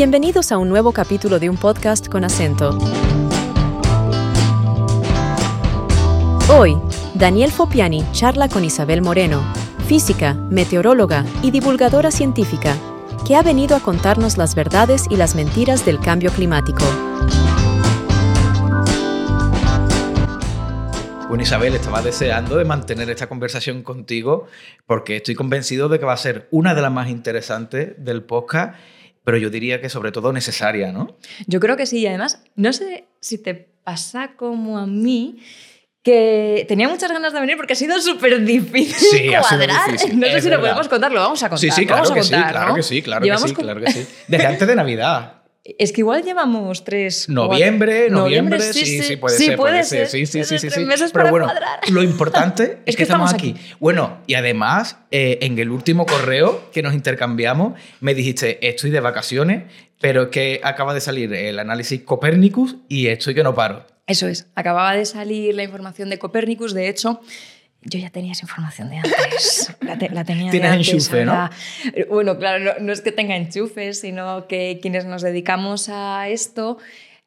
Bienvenidos a un nuevo capítulo de un podcast con acento. Hoy, Daniel Fopiani charla con Isabel Moreno, física, meteoróloga y divulgadora científica, que ha venido a contarnos las verdades y las mentiras del cambio climático. Bueno, Isabel, estaba deseando de mantener esta conversación contigo porque estoy convencido de que va a ser una de las más interesantes del podcast, pero yo diría que sobre todo necesaria, ¿no? Yo creo que sí, y además, no sé si te pasa como a mí, que tenía muchas ganas de venir porque ha sido súper difícil Sí, cuadrar. difícil, No sé si lo verdad. podemos contar, lo vamos a contar. Sí, sí, lo claro que sí, claro ¿no? que sí, claro que sí, claro que sí. Desde antes de Navidad. Es que igual llevamos tres. Noviembre, cuatro- noviembre, sí, sí, puede ser, puede ser, sí, sí, sí, sí, sí. meses Pero para bueno, cuadrar. lo importante es, que, estamos, aquí. aquí. Bueno, y además, eh, en el último correo que nos intercambiamos, me dijiste, estoy de vacaciones, pero es que acaba de salir el análisis Copernicus y estoy que no paro. Eso es. Acababa de salir la información de Copernicus. De hecho, yo ya tenía esa información de antes. La, te- la tenía de Tienes antes, enchufe, ¿no? Bueno, claro, no, no es que tenga enchufe, sino que quienes nos dedicamos a esto,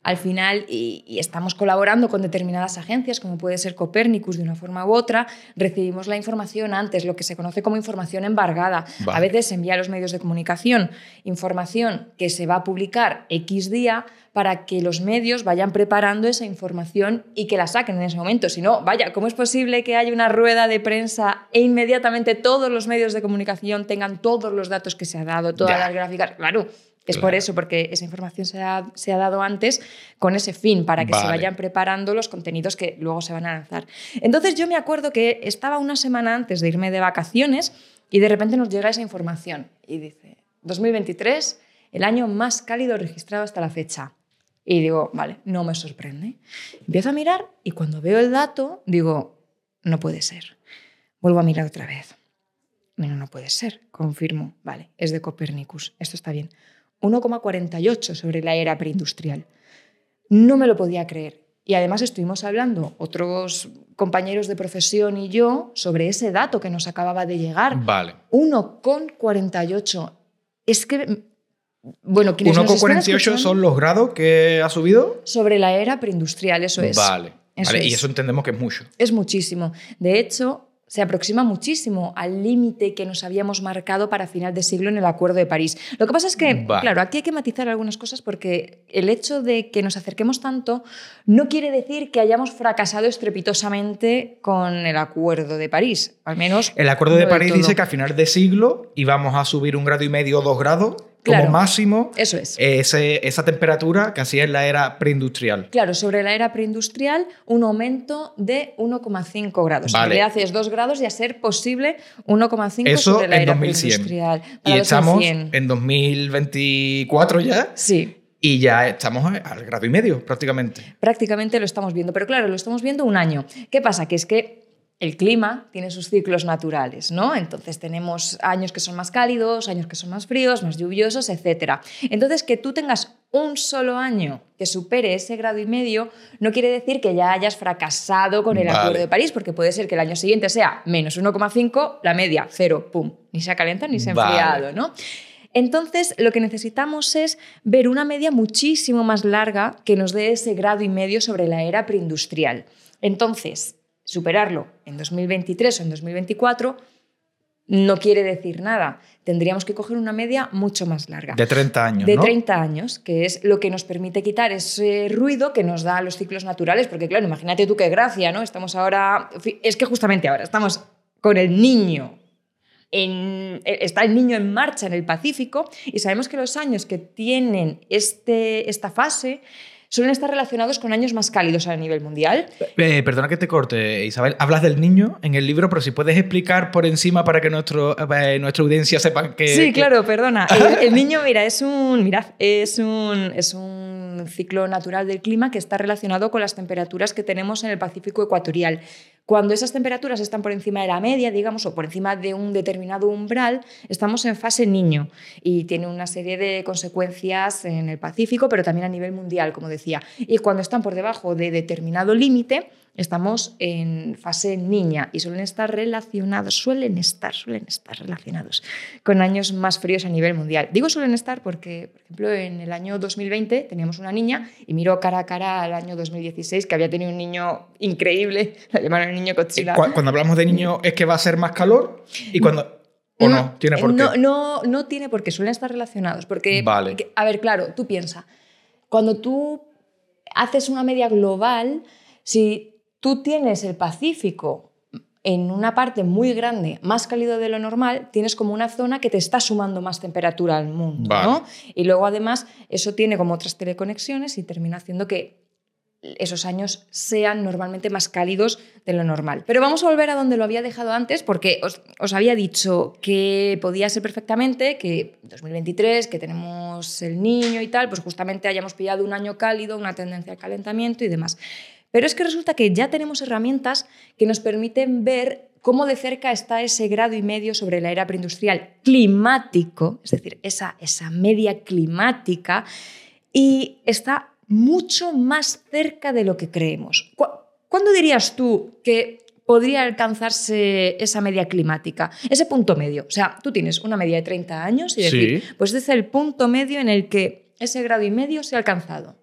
al final, y, y estamos colaborando con determinadas agencias, como puede ser Copernicus de una forma u otra, recibimos la información antes, lo que se conoce como información embargada. Vale. A veces se envía a los medios de comunicación información que se va a publicar X día para que los medios vayan preparando esa información y que la saquen en ese momento. Si no, vaya, ¿cómo es posible que haya una rueda de prensa e inmediatamente todos los medios de comunicación tengan todos los datos que se ha dado, todas Ya. las gráficas? Claro. Es Claro. por eso, porque esa información se ha, se ha dado antes con ese fin, para que se vayan preparando los contenidos que luego se van a lanzar. Entonces yo me acuerdo que estaba una semana antes de irme de vacaciones y de repente nos llega esa información y dice, 2023, el año más cálido registrado hasta la fecha. Y digo, vale, no me sorprende. Empiezo a mirar y cuando veo el dato digo, no puede ser. Vuelvo a mirar otra vez. Bueno, no puede ser, confirmo. Vale, es de Copernicus, esto está bien. 1,48 sobre la era preindustrial. No me lo podía creer. Y además estuvimos hablando, otros compañeros de profesión y yo, sobre ese dato que nos acababa de llegar. Vale. 1,48. Es que, bueno, quienes nos están 1,48 escuchando- son los grados que ha subido. Sobre la era preindustrial, eso es. Vale. Eso vale, Y es. eso entendemos que es mucho. Es muchísimo. De hecho, se aproxima muchísimo al límite que nos habíamos marcado para final de siglo en el Acuerdo de París. Lo que pasa es que, Vale. claro, aquí hay que matizar algunas cosas porque el hecho de que nos acerquemos tanto no quiere decir que hayamos fracasado estrepitosamente con el Acuerdo de París. Al menos. El Acuerdo de París dice que a final de siglo íbamos a subir un grado y medio o dos grados Claro. como máximo Eso es. ese- esa temperatura que así es la era preindustrial. Claro, sobre la era preindustrial, un aumento de 1,5 grados. Vale. En realidad es 2 grados y a ser posible 1,5 Eso sobre la en era 2100. preindustrial. Y estamos 2100. en 2024 ya Sí, y ya estamos al grado y medio prácticamente. prácticamente lo estamos viendo. Pero claro, lo estamos viendo un año. ¿Qué pasa? Que es que el clima tiene sus ciclos naturales, ¿no? Entonces tenemos años que son más cálidos, años que son más fríos, más lluviosos, etc. Entonces que tú tengas un solo año que supere ese grado y medio no quiere decir que ya hayas fracasado con el Vale. Acuerdo de París, porque puede ser que el año siguiente sea menos 1,5, la media, cero, pum. Ni se ha calentado ni se ha Vale. enfriado, ¿no? Entonces, lo que necesitamos es ver una media muchísimo más larga que nos dé ese grado y medio sobre la era preindustrial. Entonces, superarlo en 2023 o en 2024 no quiere decir nada. Tendríamos que coger una media mucho más larga. De 30 años, De ¿no? 30 años, que es lo que nos permite quitar ese ruido que nos da los ciclos naturales, porque claro, imagínate tú qué gracia, ¿no? Estamos ahora, es que justamente ahora estamos con el niño, en- está el niño en marcha en el Pacífico y sabemos que los años que tienen este, esta fase suelen estar relacionados con años más cálidos a nivel mundial. Eh, perdona que te corte, Isabel. Hablas del niño en el libro, pero si puedes explicar por encima para que nuestro, eh, nuestra audiencia sepa que... Sí, que- claro, perdona. El, el niño, mira, es un, mirad, es un, es un ciclo natural del clima que está relacionado con las temperaturas que tenemos en el Pacífico ecuatorial. Cuando esas temperaturas están por encima de la media, digamos, o por encima de un determinado umbral, estamos en fase niño y tiene una serie de consecuencias en el Pacífico, pero también a nivel mundial, como decía. Y cuando están por debajo de determinado límite, estamos en fase niña y suelen estar relacionados, suelen estar, suelen estar relacionados con años más fríos a nivel mundial. Digo suelen estar porque, por ejemplo, en el año 2020 teníamos una niña y miró cara a cara al año 2016 que había tenido un niño increíble, lo llamaron el niño Godzilla. Cuando hablamos de niño es que va a ser más calor y cuando... ¿O no? ¿Tiene por no, qué? No, no tiene por qué, suelen estar relacionados. Porque, Vale. a ver, claro, tú piensa, cuando tú haces una media global, si tú tienes el Pacífico en una parte muy grande, más cálido de lo normal, tienes como una zona que te está sumando más temperatura al mundo, Vale. ¿no? Y luego además eso tiene como otras teleconexiones y termina haciendo que esos años sean normalmente más cálidos de lo normal. Pero vamos a volver a donde lo había dejado antes, porque os, os había dicho que podía ser perfectamente que 2023, que tenemos el niño y tal, pues justamente hayamos pillado un año cálido, una tendencia al calentamiento y demás. Pero es que resulta que ya tenemos herramientas que nos permiten ver cómo de cerca está ese grado y medio sobre la era preindustrial climático, es decir, esa, esa media climática, y está mucho más cerca de lo que creemos. ¿Cu- ¿Cuándo dirías tú que podría alcanzarse esa media climática? Ese punto medio. O sea, tú tienes una media de 30 años y decir, Sí. pues este es el punto medio en el que ese grado y medio se ha alcanzado.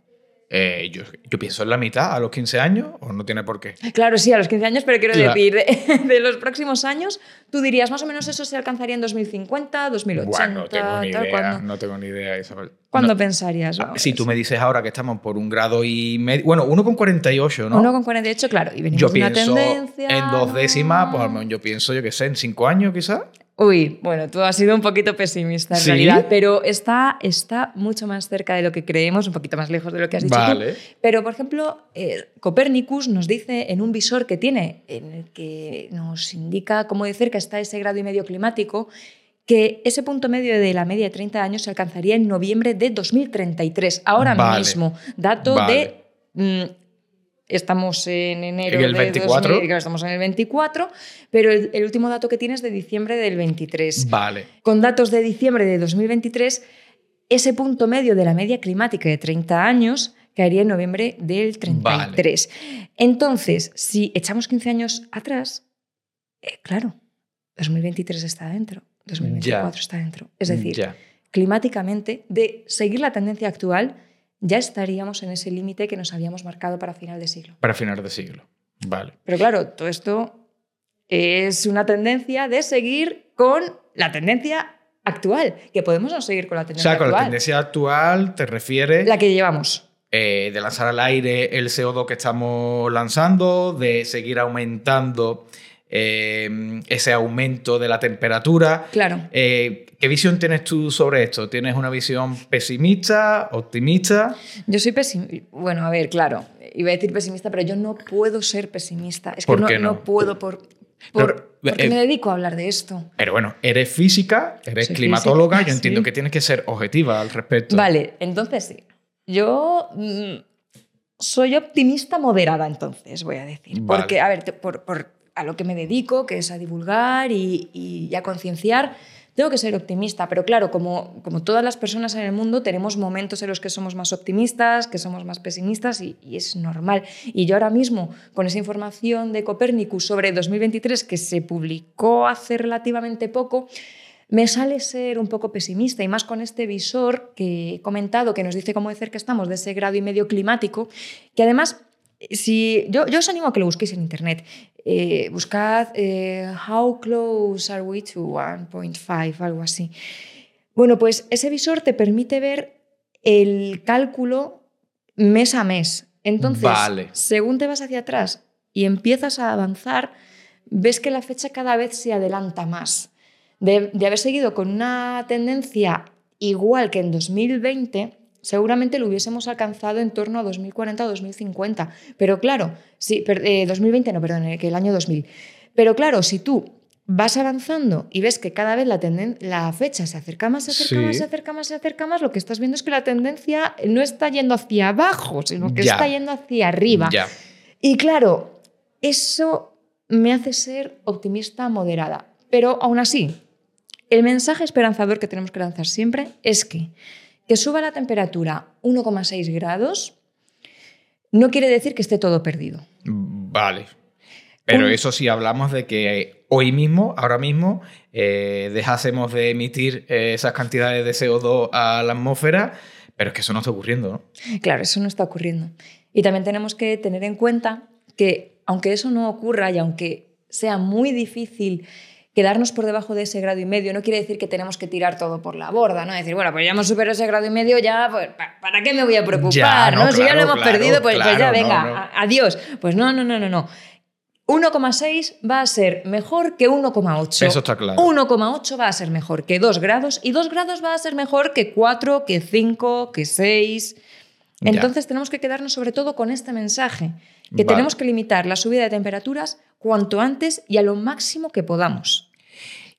Eh, yo, yo pienso en la mitad, a los 15 años, o no tiene por qué. Claro, sí, a los 15 años, pero quiero Claro. decir, de, de los próximos años, tú dirías más o menos eso se alcanzaría en 2050, 2080, Bueno, no tengo ni tal, idea. ¿cuándo, No tengo ni idea, Isabel. ¿cuándo No. pensarías? Ah, Si tú me dices ahora que estamos por un grado y medio. Bueno, 1,48, ¿no? Uno con 48, claro, y venimos yo de una pienso tendencia... en dos décimas, pues al menos yo pienso, yo qué sé, en cinco años quizás. Uy, bueno, tú has sido un poquito pesimista en ¿Sí? realidad, pero está, está mucho más cerca de lo que creemos, un poquito más lejos de lo que has dicho tú. Vale. Pero, por ejemplo, eh, Copérnicus nos dice en un visor que tiene, en el que nos indica cómo de cerca está ese grado y medio climático, que ese punto medio de la media de 30 años se alcanzaría en noviembre de 2033, ahora Vale. mismo. Dato Vale. de... Estamos en enero En el de 24. 2000, claro, estamos en el 24, pero el, el último dato que tienes es de diciembre del 23. Vale. Con datos de diciembre de 2023, ese punto medio de la media climática de 30 años caería en noviembre del 33. Entonces, si echamos 15 años atrás, eh, claro, 2023 está dentro, 2024 Ya. está dentro. Es decir, Ya. climáticamente, de seguir la tendencia actual, ya estaríamos en ese límite que nos habíamos marcado para final de siglo. Para finales de siglo. Vale. Pero claro, todo esto es una tendencia de seguir con la tendencia actual, que podemos no seguir con la O tendencia sea, con la actual, tendencia actual te refieres la que llevamos. eh, de lanzar al aire el CO2 que estamos lanzando, de seguir aumentando eh, ese aumento de la temperatura. Claro. Eh, ¿Qué visión tienes tú sobre esto? ¿Tienes una visión pesimista, optimista? Yo soy pesimista. Bueno, a ver, claro, iba a decir pesimista, pero yo no puedo ser pesimista. Es que ¿Por no, qué no? no puedo por, por- Pero, porque eh, me dedico a hablar de esto. Pero bueno, eres física, eres Soy climatóloga, física, yo entiendo que tienes que ser objetiva al respecto. Vale, entonces sí. Yo mm, soy optimista moderada, entonces, voy a decir. Vale. Porque, a ver, te- por, por a lo que me dedico, que es a divulgar y, y a concienciar, tengo que ser optimista. Pero claro, como, como todas las personas en el mundo, tenemos momentos en los que somos más optimistas, que somos más pesimistas, y, y es normal. Y yo ahora mismo, con esa información de Copernicus sobre 2023 que se publicó hace relativamente poco, me sale ser un poco pesimista y más con este visor que he comentado que nos dice cómo de cerca estamos de ese grado y medio climático, que además, si, yo, yo os animo a que lo busquéis en internet. Eh, buscad eh, How close are we to 1.5, algo así. Bueno, pues ese visor te permite ver el cálculo mes a mes. Entonces, Vale. según te vas hacia atrás y empiezas a avanzar, ves que la fecha cada vez se adelanta más. De, de haber seguido con una tendencia igual que en 2020, seguramente lo hubiésemos alcanzado en torno a 2040 o 2050. Pero claro, sí, per- eh, 2020 no, perdón, eh, que el año 2000. Pero claro, si tú vas avanzando y ves que cada vez la, tenden- la fecha se acerca más, se acerca Sí. más, se acerca más, se acerca más, lo que estás viendo es que la tendencia no está yendo hacia abajo, sino que Ya. está yendo hacia arriba. Ya. Y claro, eso me hace ser optimista moderada. Pero aún así, el mensaje esperanzador que tenemos que lanzar siempre es que que suba la temperatura 1,6 grados no quiere decir que esté todo perdido. Vale. Pero eso sí hablamos de que hoy mismo, ahora mismo, eh, dejásemos de emitir eh, esas cantidades de CO2 a la atmósfera, pero es que eso no está ocurriendo, ¿no? Claro, eso no está ocurriendo. Y también tenemos que tener en cuenta que aunque eso no ocurra y aunque sea muy difícil quedarnos por debajo de ese grado y medio no quiere decir que tenemos que tirar todo por la borda, ¿no? Decir, bueno, pues ya hemos superado ese grado y medio, ya, pues, ¿para qué me voy a preocupar? no, si ya lo hemos perdido, pues, pues ya venga, adiós. Pues no, no, no, no, no. 1,6 va a ser mejor que 1,8. Eso está claro. 1,8 va a ser mejor que 2 grados y 2 grados va a ser mejor que 4, que 5, que 6. Entonces tenemos que quedarnos sobre todo con este mensaje, que tenemos que limitar la subida de temperaturas cuanto antes y a lo máximo que podamos.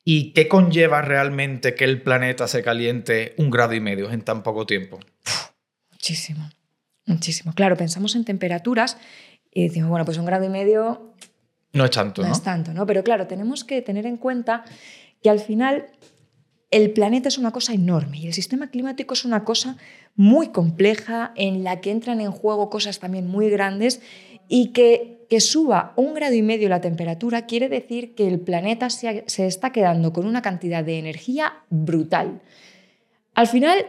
¿Y qué conlleva realmente que el planeta se caliente un grado y medio en tan poco tiempo? muchísimo, muchísimo. Claro, pensamos en temperaturas y decimos, bueno, pues un grado y medio... No es tanto, ¿no? No es tanto, ¿no? Pero claro, tenemos que tener en cuenta que al final el planeta es una cosa enorme y el sistema climático es una cosa muy compleja en la que entran en juego cosas también muy grandes y que, suba un grado y medio la temperatura quiere decir que el planeta se, se está quedando con una cantidad de energía brutal. Al final,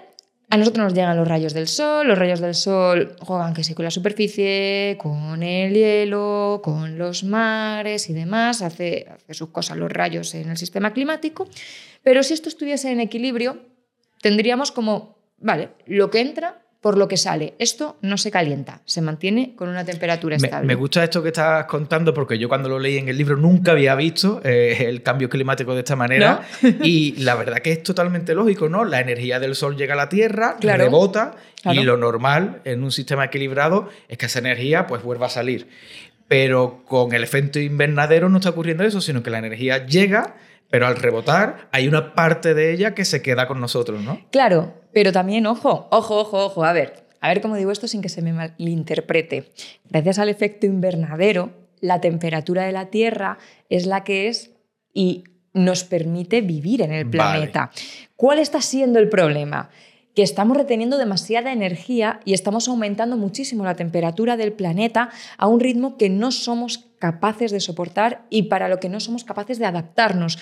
a nosotros nos llegan los rayos del sol, los rayos del sol juegan que sí con la superficie, con el hielo, con los mares y demás, hace, hace sus cosas los rayos en el sistema climático, pero si esto estuviese en equilibrio, tendríamos como, vale, lo que entra por lo que sale. Esto no se calienta, se mantiene con una temperatura estable. Me, gusta esto que estás contando porque yo cuando lo leí en el libro nunca había visto eh, el cambio climático de esta manera y la verdad que es totalmente lógico, ¿no? La energía del sol llega a la Tierra, rebota y lo normal en un sistema equilibrado es que esa energía pues vuelva a salir. Pero con el efecto invernadero no está ocurriendo eso, sino que la energía llega pero al rebotar hay una parte de ella que se queda con nosotros, ¿no? Claro, pero también, ojo, ojo, ojo, ojo, a ver, a ver cómo digo esto sin que se me malinterprete. Gracias al efecto invernadero, la temperatura de la Tierra es la que es y nos permite vivir en el planeta. ¿Cuál está siendo el problema? que estamos reteniendo demasiada energía y estamos aumentando muchísimo la temperatura del planeta a un ritmo que no somos capaces de soportar y para lo que no somos capaces de adaptarnos.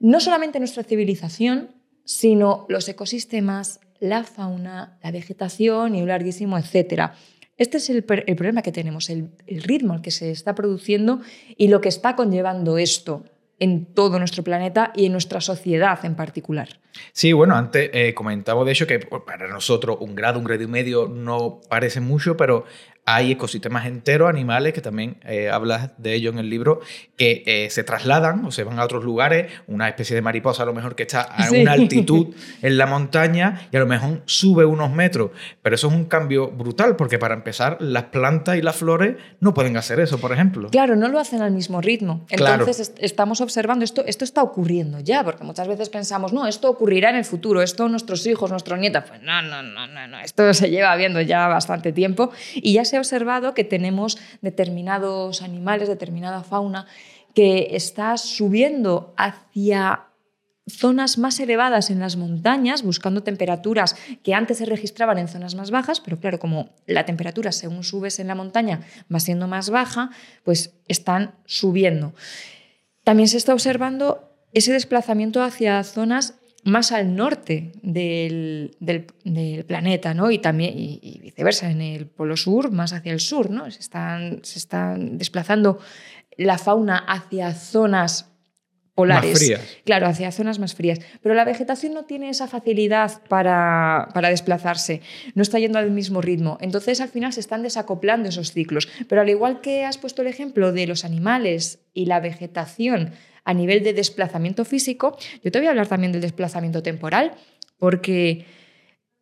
No solamente nuestra civilización, sino los ecosistemas, la fauna, la vegetación y un larguísimo etcétera. Este es el, problema que tenemos, el, ritmo al que se está produciendo y lo que está conllevando esto en todo nuestro planeta y en nuestra sociedad en particular. Sí, bueno, antes eh, comentaba de hecho que pues, para nosotros un grado, un grado y medio no parece mucho, pero hay ecosistemas enteros, animales, que también eh, hablas de ello en el libro, que eh, se trasladan o se van a otros lugares, una especie de mariposa a lo mejor que está a una altitud en la montaña y a lo mejor sube unos metros, pero eso es un cambio brutal porque para empezar las plantas y las flores no pueden hacer eso, por ejemplo. Claro, no lo hacen al mismo ritmo. Entonces estamos observando esto, esto está ocurriendo ya, porque muchas veces pensamos, no, esto ocurrirá en el futuro, esto nuestros hijos, nuestros nietos, pues no, no, no, no, no, esto se lleva viendo ya bastante tiempo y ya se ha observado que tenemos determinados animales, determinada fauna que está subiendo hacia zonas más elevadas en las montañas, buscando temperaturas que antes se registraban en zonas más bajas, pero claro, como la temperatura según subes en la montaña va siendo más baja, pues están subiendo. También se está observando ese desplazamiento hacia zonas más al norte del, planeta, ¿no? Y también, y, viceversa, en el polo sur, más hacia el sur, ¿no? Se están, se están desplazando la fauna hacia zonas polares. Más frías. Claro, hacia zonas más frías. Pero la vegetación no tiene esa facilidad para, para, desplazarse, no está yendo al mismo ritmo. Entonces, al final se están desacoplando esos ciclos. Pero al igual que has puesto el ejemplo de los animales y la vegetación a nivel de desplazamiento físico, yo te voy a hablar también del desplazamiento temporal, porque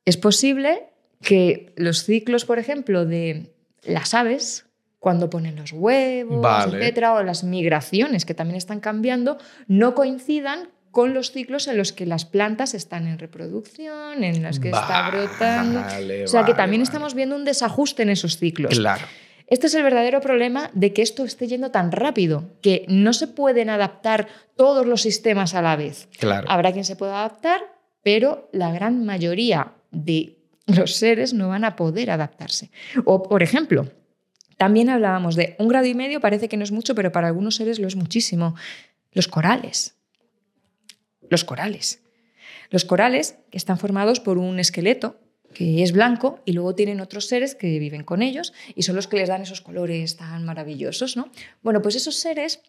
es posible que los ciclos, por ejemplo, de las aves, cuando ponen los huevos, etcétera, o las migraciones que también están cambiando, no coincidan con los ciclos en los que las plantas están en reproducción, en los que está brotando. o sea que también estamos viendo un desajuste en esos ciclos. Claro. Este es el verdadero problema de que esto esté yendo tan rápido, que no se pueden adaptar todos los sistemas a la vez. Claro. Habrá quien se pueda adaptar, pero la gran mayoría de los seres no van a poder adaptarse. O, por ejemplo, También hablábamos de un grado y medio, parece que no es mucho, pero para algunos seres lo es muchísimo. Los corales. Los corales. Los corales están formados por un esqueleto que es blanco y luego tienen otros seres que viven con ellos y son los que les dan esos colores tan maravillosos, ¿no? Bueno, pues esos seres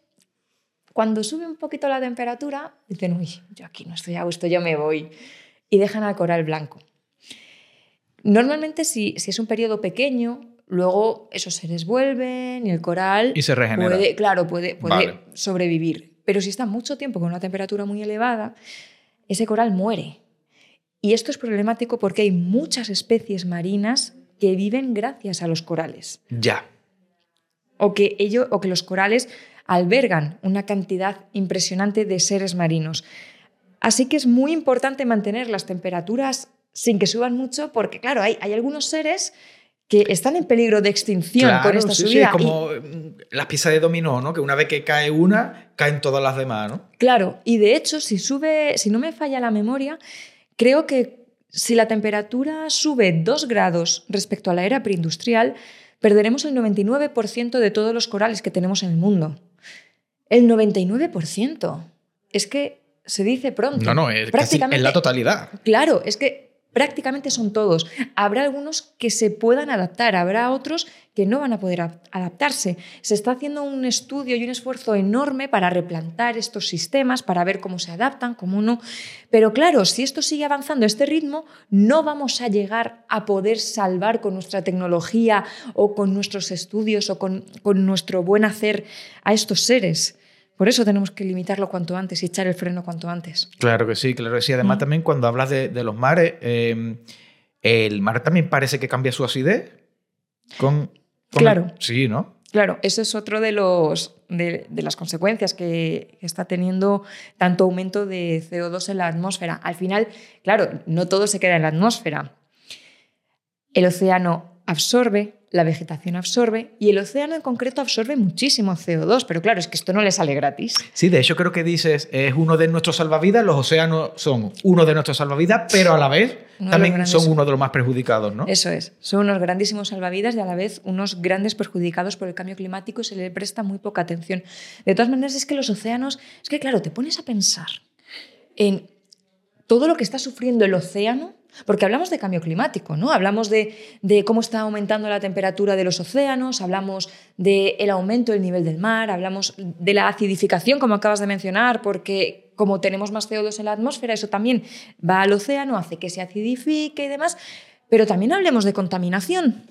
cuando sube un poquito la temperatura dicen, "Uy, yo aquí no estoy a gusto, yo me voy" y dejan al coral blanco. Normalmente si, si es un periodo pequeño, luego esos seres vuelven y el coral Y se regenera. puede, claro, puede, puede Vale. sobrevivir. Pero si está mucho tiempo con una temperatura muy elevada, ese coral muere. Y esto es problemático porque hay muchas especies marinas que viven gracias a los corales. Ya. O que, ello, o que los corales albergan una cantidad impresionante de seres marinos. Así que es muy importante mantener las temperaturas sin que suban mucho porque, claro, hay, hay algunos seres que están en peligro de extinción Claro, con esta sí, subida. es como mm, las piezas de dominó, ¿no? Que una vez que cae una, caen todas las demás, ¿no? Claro, y de hecho, si sube, si no me falla la memoria, creo que si la temperatura sube 2 grados respecto a la era preindustrial, perderemos el 99% de todos los corales que tenemos en el mundo. El 99%. Es que se dice pronto. No, no, es casi Prácticamente- en la totalidad. Claro, es que prácticamente son todos. Habrá algunos que se puedan adaptar, habrá otros que no van a poder adaptarse. Se está haciendo un estudio y un esfuerzo enorme para replantar estos sistemas, para ver cómo se adaptan, cómo no. Pero claro, si esto sigue avanzando a este ritmo, no vamos a llegar a poder salvar con nuestra tecnología o con nuestros estudios o con, con nuestro buen hacer a estos seres. Por eso tenemos que limitarlo cuanto antes y echar el freno cuanto antes. Claro que sí, claro que sí. Además, Mm. también cuando hablas de, de los mares, eh, el mar también parece que cambia su acidez. Con, con- Claro. Sí, ¿no? Claro, eso es otro de, los, de, de las consecuencias que está teniendo tanto aumento de CO2 en la atmósfera. Al final, claro, no todo se queda en la atmósfera. El océano absorbe, la vegetación absorbe y el océano en concreto absorbe muchísimo CO2, pero claro, es que esto no le sale gratis. Sí, de hecho creo que dices, es uno de nuestros salvavidas, los océanos son uno de nuestros salvavidas, pero a la vez Uno también son uno de los más perjudicados, ¿no? Eso es, son unos grandísimos salvavidas y a la vez unos grandes perjudicados por el cambio climático y se le presta muy poca atención. De todas maneras, es que los océanos, es que claro, te pones a pensar en todo lo que está sufriendo el océano, porque hablamos de cambio climático, ¿no? Hablamos de, de cómo está aumentando la temperatura de los océanos, hablamos del aumento del nivel del mar, hablamos de la acidificación, como acabas de mencionar, porque como tenemos más CO2 en la atmósfera, eso también va al océano, hace que se acidifique y demás, pero también hablemos de contaminación.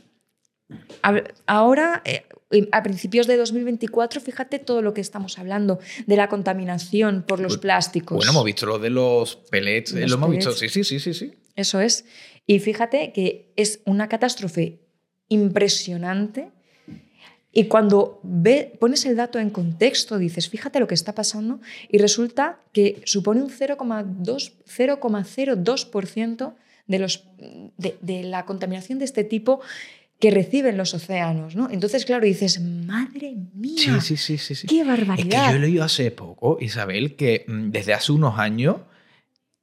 Ahora, eh, a principios de 2024, fíjate todo lo que estamos hablando de la contaminación por los plásticos. Bueno, hemos visto lo de los pellets, eh, Los lo hemos visto, pellets. sí, sí, sí, sí, sí. Eso es. Y fíjate que es una catástrofe impresionante. Y cuando ve, pones el dato en contexto, dices, fíjate lo que está pasando, y resulta que supone un 0,2 0,02% de, los, de, de la contaminación de este tipo que reciben los océanos. ¿no? Entonces, claro, dices, madre mía, Sí, sí, sí, sí, sí. qué Es que barbaridad. yo he leído hace poco, Isabel, que mm, desde hace unos años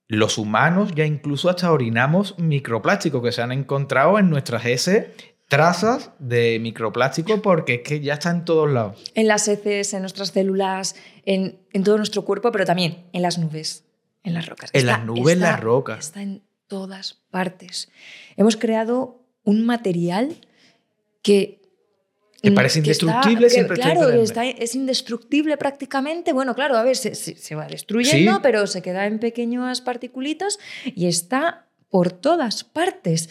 los humanos ya incluso hasta orinamos microplástico que se han encontrado en nuestras heces trazas de microplástico porque es que ya está en todos lados. En las heces, en nuestras células, en, en todo nuestro cuerpo, pero también en las nubes, en las rocas. En las nubes, en las rocas. Está en todas partes. Hemos creado un material que... Que parece que está- indestructible, siempre está Claro, está- es indestructible prácticamente. Bueno, claro, a ver, se, se- se va destruyendo, Sí. pero se queda en pequeñas particulitas y está por todas partes.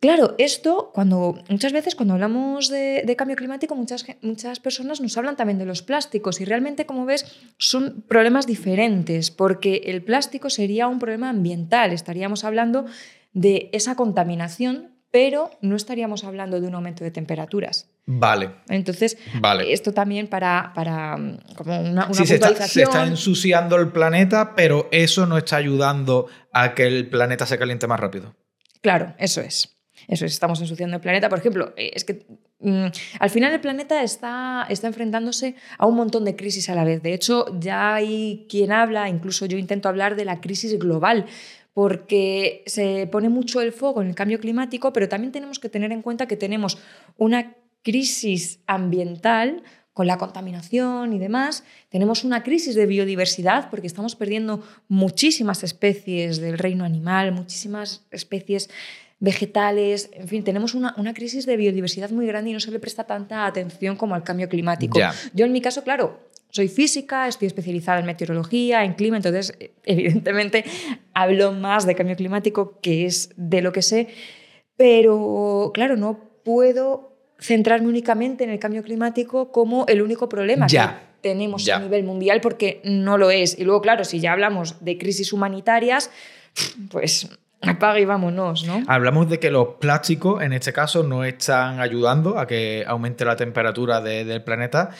Claro, esto, cuando muchas veces cuando hablamos de, de cambio climático, muchas, muchas personas nos hablan también de los plásticos y realmente, como ves, son problemas diferentes, porque el plástico sería un problema ambiental, estaríamos hablando de esa contaminación, pero no estaríamos hablando de un aumento de temperaturas. Vale, Entonces, vale. esto también para, para mm, como una, una Sí, se está, se está ensuciando el planeta, pero eso no está ayudando a que el planeta se caliente más rápido. Claro, eso es. Eso es, estamos ensuciando el planeta. Por ejemplo, eh, es que mm, al final el planeta está, está enfrentándose a un montón de crisis a la vez. De hecho, ya hay quien habla, incluso yo intento hablar de la crisis global, porque se pone mucho el foco en el cambio climático, pero también tenemos que tener en cuenta que tenemos una crisis ambiental con la contaminación y demás, tenemos una crisis de biodiversidad porque estamos perdiendo muchísimas especies del reino animal, muchísimas especies vegetales, en fin, tenemos una, crisis de biodiversidad muy grande y no se le presta tanta atención como al cambio climático. Yo en mi caso, claro, soy física, estoy especializada en meteorología, en clima, entonces evidentemente hablo más de cambio climático, que es de lo que sé, pero claro, no puedo centrarme únicamente en el cambio climático como el único problema que tenemos a nivel mundial, porque no lo es. Y luego, claro, si ya hablamos de crisis humanitarias, pues apaga y vámonos, ¿no? Hablamos de que los plásticos, en este caso, no están ayudando a que aumente la temperatura del planeta.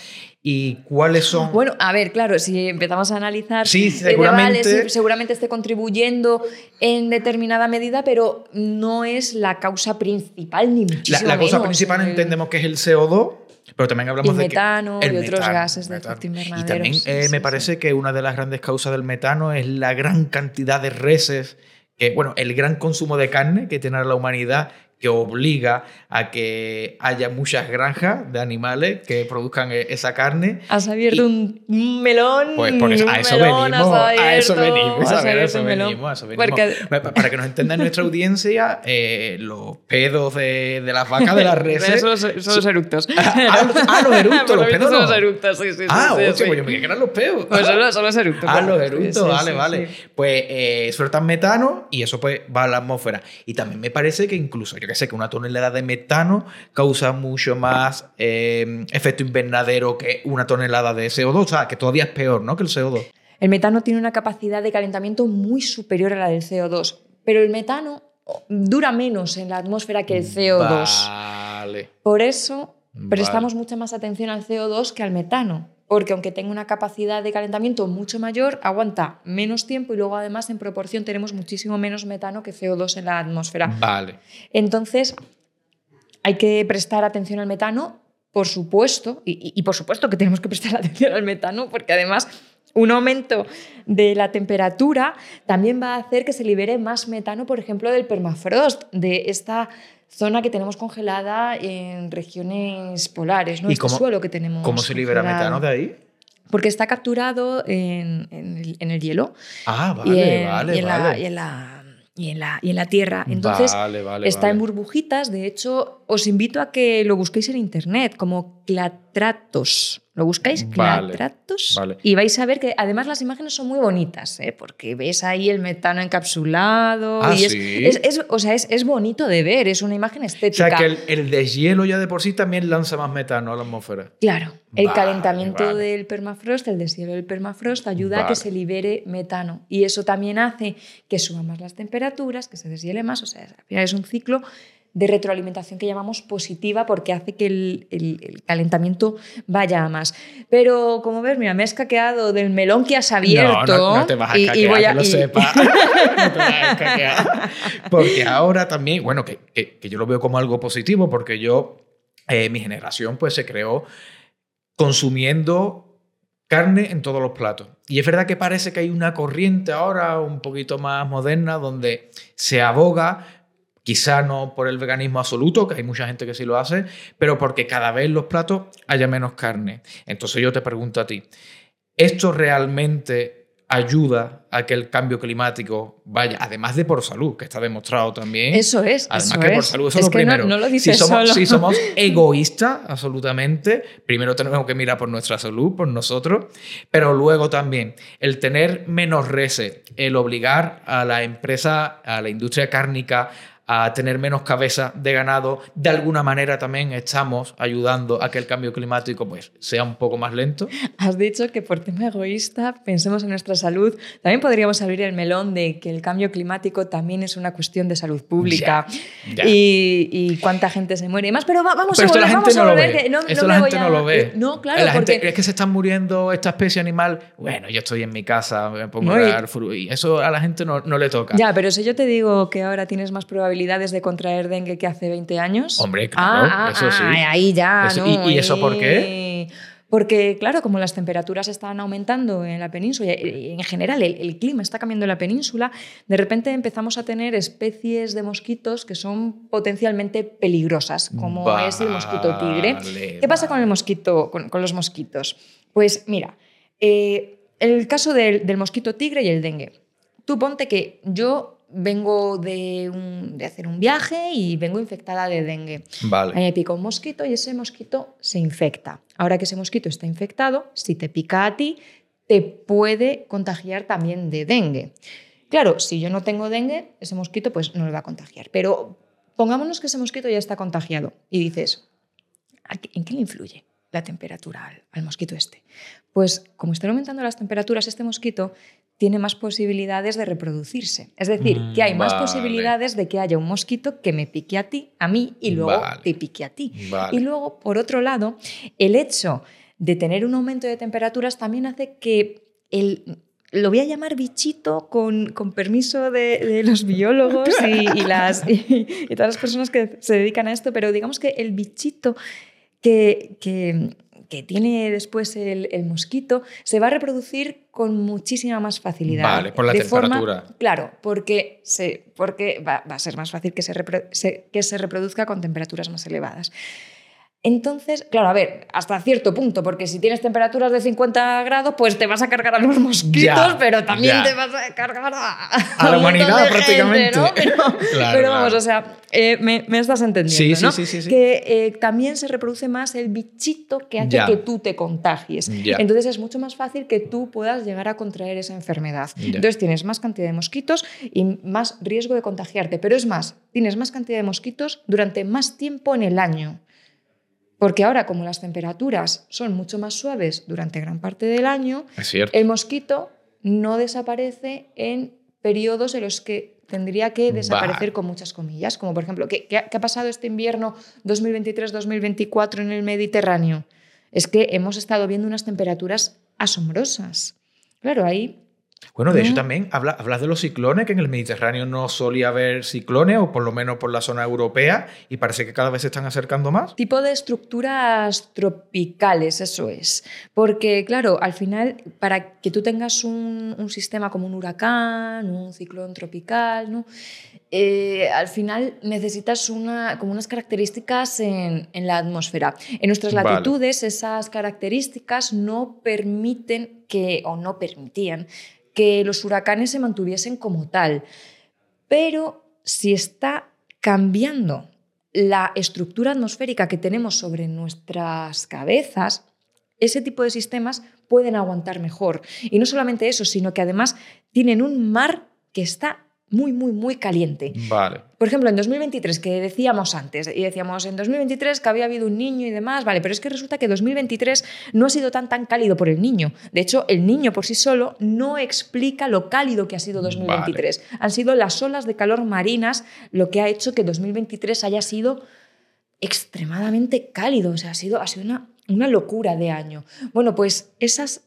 ¿Y cuáles son? Bueno, a ver, claro, si empezamos a analizar, sí, seguramente, seguramente esté contribuyendo en determinada medida, pero no es la causa principal ni muchísimo La, la causa principal entendemos que es el CO2, pero también hablamos de metano y otros gases de efecto invernadero. Y también eh, me parece que una de las grandes causas del metano es la gran cantidad de reses que, bueno, el gran consumo de carne que tiene la humanidad que obliga a que haya muchas granjas de animales que produzcan e-, esa carne. Has abierto un melón. Pues por eso, a, eso venimos, a eso venimos, a eso venimos, a eso venimos. Para que nos entienda nuestra audiencia, eh, los pedos de, de, las vacas, de las reses... son, los eructos. Ah, los, eructos, los pedos son los eructos, sí, sí. Ah, sí, pues yo me que eran los pedos. Pues son, los, son los eructos. Ah, los eructos, vale, vale. Pues eh, sueltan metano y eso pues va a la atmósfera. Y también me parece que incluso, yo que sé, que una tonelada de metano causa mucho más eh, efecto invernadero que una tonelada de CO2, o sea, que todavía es peor, ¿no? Que el CO2. El metano tiene una capacidad de calentamiento muy superior a la del CO2, pero el metano dura menos en la atmósfera que el CO2. Vale. Por eso prestamos mucha más atención al CO2 que al metano porque aunque tenga una capacidad de calentamiento mucho mayor, aguanta menos tiempo y luego además en proporción tenemos muchísimo menos metano que CO2 en la atmósfera. Vale. Entonces, hay que prestar atención al metano, por supuesto, y, por supuesto que tenemos que prestar atención al metano, porque además un aumento de la temperatura también va a hacer que se libere más metano, por ejemplo, del permafrost, de esta zona que tenemos congelada en regiones polares, ¿no? ¿Y este cómo, suelo que tenemos. ¿Cómo se libera metano de ahí? Porque está capturado en, el, hielo. Ah, vale, vale, y en La, y en la, y en la, tierra. Entonces, está en burbujitas. De hecho, os invito a que lo busquéis en internet como clatratos. Lo buscáis, clatratos, y vais a ver que además las imágenes son muy bonitas, ¿eh? porque ves ahí el metano encapsulado. Ah, y es, es, o sea, es, bonito de ver, es una imagen estética. O sea, que el, el, deshielo ya de por sí también lanza más metano a la atmósfera. Claro, el calentamiento del permafrost, el deshielo del permafrost, ayuda a que se libere metano. Y eso también hace que suban más las temperaturas, que se deshiele más, o sea, al final es un ciclo de retroalimentación que llamamos positiva porque hace que el, calentamiento vaya a más. Pero como ves, mira, me has caqueado del melón que has abierto. No, no, te vas a caquear, y voy a, que lo sepa. no te vas a caquear. Porque ahora también, bueno, que, que, yo lo veo como algo positivo porque yo, eh, mi generación, pues se creó consumiendo carne en todos los platos. Y es verdad que parece que hay una corriente ahora un poquito más moderna donde se aboga Quizá no por el veganismo absoluto, que hay mucha gente que sí lo hace, pero porque cada vez en los platos haya menos carne. Entonces yo te pregunto a ti, ¿esto realmente ayuda a que el cambio climático vaya, además de por salud, que está demostrado también. Eso es. Además que por salud, eso es, lo primero. No, lo si, somos, si somos egoístas, absolutamente, primero tenemos que mirar por nuestra salud, por nosotros, pero luego también el tener menos reses, el obligar a la empresa, a la industria cárnica, a tener menos cabeza de ganado, de alguna manera también estamos ayudando a que el cambio climático pues, sea un poco más lento. Has dicho que por tema egoísta pensemos en nuestra salud. También podríamos abrir el melón de que el cambio climático también es una cuestión de salud pública Y, cuánta gente se muere y más. Pero vamos a volver, gente no lo ve. no, esto la gente no lo ve. No, claro. La gente es que se están muriendo esta especie animal. Bueno, yo estoy en mi casa, me pongo a dar y eso a la gente no, no le toca. Ya, pero si yo te digo que ahora tienes más probabilidades de contraer dengue que hace 20 años. Hombre, claro, ah, ah eso sí. ahí ya, ¿Y, eso por qué? Porque, claro, como las temperaturas están aumentando en la península y en general el, clima está cambiando en la península, de repente empezamos a tener especies de mosquitos que son potencialmente peligrosas, como es el mosquito tigre. ¿Qué pasa con el mosquito, con, los mosquitos? Pues mira, eh, el caso del, del mosquito tigre y el dengue. Tú ponte que yo vengo de, hacer un viaje y vengo infectada de dengue. Vale. me pica un mosquito y ese mosquito se infecta. Ahora que ese mosquito está infectado, si te pica a ti, te puede contagiar también de dengue. Claro, si yo no tengo dengue, ese mosquito pues no le va a contagiar. Pero pongámonos que ese mosquito ya está contagiado y dices, ¿en qué le influye? la temperatura al, mosquito este. Pues como están aumentando las temperaturas, este mosquito tiene más posibilidades de reproducirse. Es decir, que hay más posibilidades de que haya un mosquito que me pique a ti, a mí, y luego te pique a ti. Y luego, por otro lado, el hecho de tener un aumento de temperaturas también hace que el, lo voy a llamar bichito con, con permiso de, los biólogos y, las, y, todas las personas que se dedican a esto, pero digamos que el bichito que, que, que tiene después el, el, mosquito se va a reproducir con muchísima más facilidad. Vale, por la temperatura. claro, porque, se, porque va, va, a ser más fácil que se, que se reproduzca con temperaturas más elevadas. Entonces, claro, a ver, hasta cierto punto, porque si tienes temperaturas de 50 grados, pues te vas a cargar a los mosquitos, pero también te vas a cargar a, a, la humanidad prácticamente. ¿no? Pero, vamos, o sea, eh, me, estás entendiendo, sí, ¿no? Sí, sí, sí, Que eh, también se reproduce más el bichito que hace que tú te contagies. Entonces es mucho más fácil que tú puedas llegar a contraer esa enfermedad. Entonces tienes más cantidad de mosquitos y más riesgo de contagiarte. Pero es más, tienes más cantidad de mosquitos durante más tiempo en el año. Porque ahora, como las temperaturas son mucho más suaves durante gran parte del año, el mosquito no desaparece en periodos en los que tendría que desaparecer con muchas comillas, como por ejemplo, ¿qué, qué ha pasado este invierno 2023-2024 en el Mediterráneo? Es que hemos estado viendo unas temperaturas asombrosas. Claro, ahí bueno, de hecho también hablas de los ciclones, que en el Mediterráneo no solía haber ciclones, o por lo menos por la zona europea, y parece que cada vez se están acercando más. Tipo de estructuras tropicales, eso es. Porque, claro, al final, para que tú tengas un, sistema como un huracán, un ciclón tropical, ¿no? Eh, al final necesitas una, como unas características en, la atmósfera. En nuestras latitudes, esas características no permiten que, o no permitían que los huracanes se mantuviesen como tal. Pero si está cambiando la estructura atmosférica que tenemos sobre nuestras cabezas, ese tipo de sistemas pueden aguantar mejor. Y no solamente eso, sino que además tienen un mar que está muy, muy, muy caliente. Vale. Por ejemplo, en 2023, que decíamos antes, y decíamos en 2023 que había habido un niño y demás, vale, pero es que resulta que 2023 no ha sido tan, tan cálido por el niño. De hecho, el niño por sí solo no explica lo cálido que ha sido 2023. Han sido las olas de calor marinas lo que ha hecho que 2023 haya sido extremadamente cálido, o sea, ha sido, ha sido una, una locura de año. Bueno, pues esas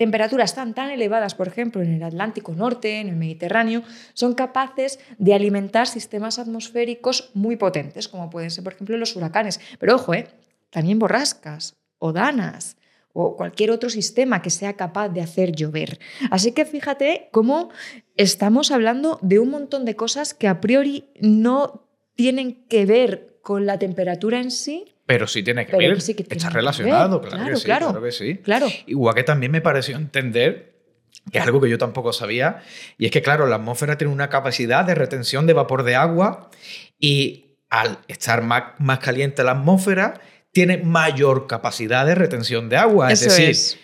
temperaturas tan, tan elevadas, por ejemplo, en el Atlántico Norte, en el Mediterráneo, son capaces de alimentar sistemas atmosféricos muy potentes, como pueden ser, por ejemplo, los huracanes. Pero ojo, ¿eh? también borrascas o danas o cualquier otro sistema que sea capaz de hacer llover. Así que fíjate cómo estamos hablando de un montón de cosas que a priori no tienen que ver con la temperatura en sí, pero sí tiene que ver, está relacionado, claro, que sí, claro, que sí. Claro. Igual que también me pareció entender que es algo que yo tampoco sabía, y es que, claro, la atmósfera tiene una capacidad de retención de vapor de agua y al estar más, más caliente la atmósfera, tiene mayor capacidad de retención de agua. es decir,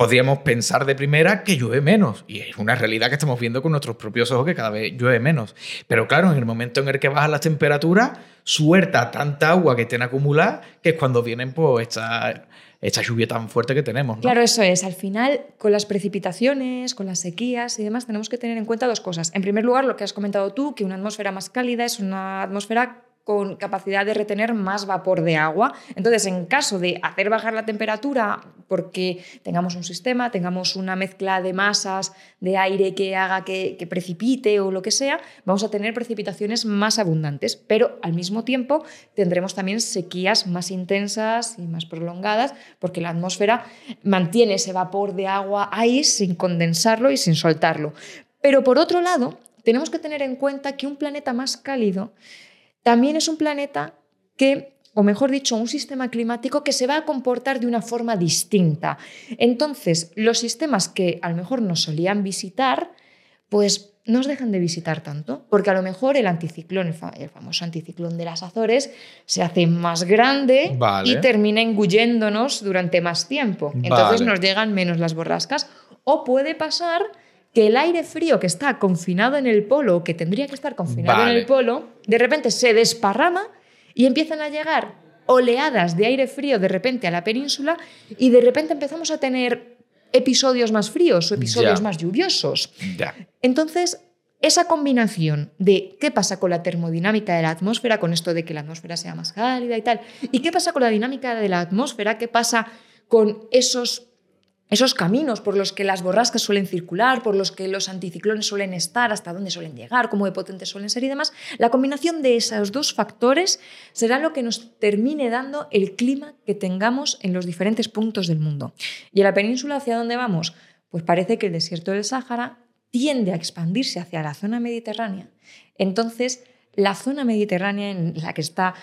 podríamos pensar de primera que llueve menos. Y es una realidad que estamos viendo con nuestros propios ojos que cada vez llueve menos. Pero claro, en el momento en el que bajan las temperaturas, suelta tanta agua que tiene acumulada que es cuando vienen pues esta, esta lluvia tan fuerte que tenemos. Claro, eso es. Al final, con las precipitaciones, con las sequías y demás, tenemos que tener en cuenta dos cosas. En primer lugar, lo que has comentado tú, que una atmósfera más cálida es una atmósfera con capacidad de retener más vapor de agua. Entonces, en caso de hacer bajar la temperatura porque tengamos un sistema, tengamos una mezcla de masas de aire que haga que, que precipite o lo que sea, vamos a tener precipitaciones más abundantes, pero al mismo tiempo tendremos también sequías más intensas y más prolongadas porque la atmósfera mantiene ese vapor de agua ahí sin condensarlo y sin soltarlo. Pero por otro lado, tenemos que tener en cuenta que un planeta más cálido también es un planeta que, o mejor dicho, un sistema climático que se va a comportar de una forma distinta. Entonces, los sistemas que a lo mejor nos solían visitar, pues nos dejan de visitar tanto, porque a lo mejor el anticiclón, el, famoso anticiclón de las Azores, se hace más grande y termina engulléndonos durante más tiempo. Entonces nos llegan menos las borrascas. O puede pasar que el aire frío que está confinado en el polo, que tendría que estar confinado en el polo, de repente se desparrama y empiezan a llegar oleadas de aire frío de repente a la península y de repente empezamos a tener episodios más fríos o episodios más lluviosos. Entonces, esa combinación de qué pasa con la termodinámica de la atmósfera, con esto de que la atmósfera sea más cálida y tal, y qué pasa con la dinámica de la atmósfera, qué pasa con esos esos caminos por los que las borrascas suelen circular, por los que los anticiclones suelen estar, hasta dónde suelen llegar, cómo de potentes suelen ser y demás, la combinación de esos dos factores será lo que nos termine dando el clima que tengamos en los diferentes puntos del mundo. ¿Y en la península hacia dónde vamos? Pues parece que el desierto del Sáhara tiende a expandirse hacia la zona mediterránea. Entonces, la zona mediterránea en la que está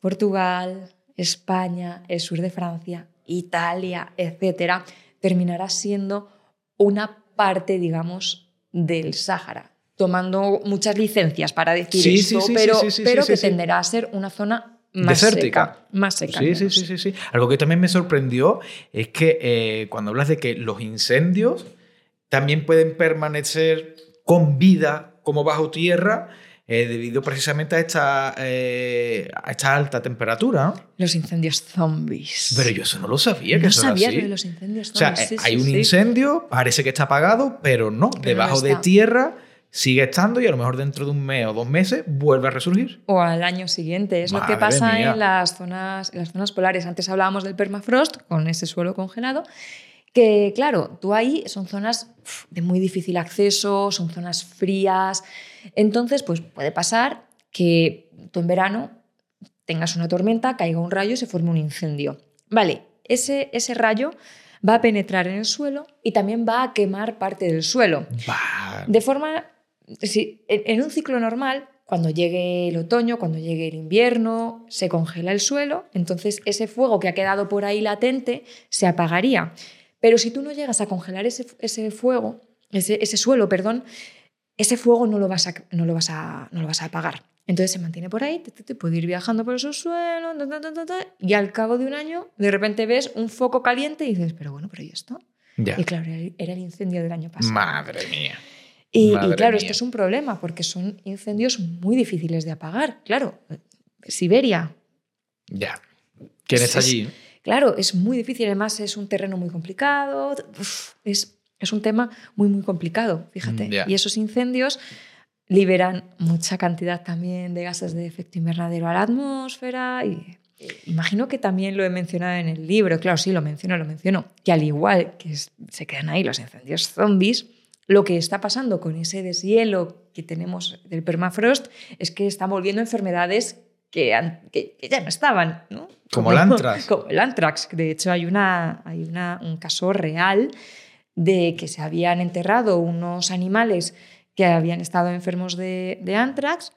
Portugal, España, el sur de Francia, Italia, etcétera, terminará siendo una parte, digamos, del Sáhara, tomando muchas licencias para decir esto, pero, pero que tenderá a ser una zona más Desértica. seca. Más seca. Sí, sí, sí, sí, sí. Algo que también me sorprendió es que eh, cuando hablas de que los incendios también pueden permanecer con vida como bajo tierra, eh, debido precisamente a esta, eh, a esta alta temperatura. Los incendios zombies. Pero yo eso no lo sabía. Que no eso sabía era así. de los incendios O sea, zombies. Sí, hay sí, un sí. incendio, parece que está apagado, pero no. Pero debajo no de tierra sigue estando y a lo mejor dentro de un mes o dos meses vuelve a resurgir. O al año siguiente. Es lo que pasa mía. en las, zonas, en las zonas polares. Antes hablábamos del permafrost, con ese suelo congelado, que claro, tú ahí son zonas de muy difícil acceso, son zonas frías. Entonces, pues puede pasar que tú en verano tengas una tormenta, caiga un rayo y se forme un incendio. Vale, ese, ese rayo va a penetrar en el suelo y también va a quemar parte del suelo. Bah, De forma, si, en en un ciclo normal, cuando llegue el otoño, cuando llegue el invierno, se congela el suelo, entonces ese fuego que ha quedado por ahí latente se apagaría. Pero si tú no llegas a congelar ese, ese fuego, ese, ese suelo, perdón, ese fuego no lo vas a, no lo vas a, no lo vas a apagar. Entonces se mantiene por ahí, te, te- te puede ir viajando por esos suelos, y al cabo de un año, de repente ves un foco caliente y dices, pero bueno, pero ¿y esto? ya. Y claro, era el incendio del año pasado. Madre mía. Y, claro, mía. esto es un problema porque son incendios muy difíciles de apagar. Claro, Siberia, Ya. ¿Quién Es- allí? claro, es muy difícil. Además, es un terreno muy complicado. uf, es, es un tema muy, muy complicado, fíjate. Mm. Y esos incendios liberan mucha cantidad también de gases de efecto invernadero a la atmósfera. Y imagino que también lo he mencionado en el libro. Claro, sí, lo menciono, lo menciono. Que al igual que se quedan ahí los incendios zombies, lo que está pasando con ese deshielo que tenemos del permafrost es que están volviendo enfermedades que, han- que- que ya no estaban, ¿no? Como el antrax. Como el antrax. De hecho, hay, una, hay una, un caso real de que se habían enterrado unos animales que habían estado enfermos de, de antrax,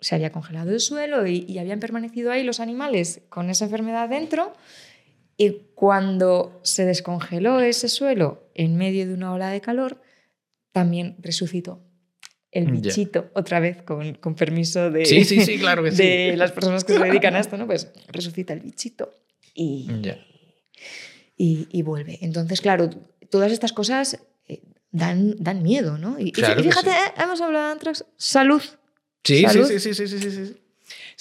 se había congelado el suelo y, y habían permanecido ahí los animales con esa enfermedad dentro. Y cuando se descongeló ese suelo en medio de una ola de calor, también resucitó el bichito, otra vez con, con permiso de, Sí, sí, sí, claro que de las personas que se dedican a esto, ¿no? Pues resucita el bichito y, y vuelve. Entonces, claro, todas estas cosas eh, dan, dan miedo, ¿no? Y, Claro fíjate, sí. eh, hemos hablado de Antrax, salud. Sí, sí, Salud. sí, sí, sí, sí, sí, sí.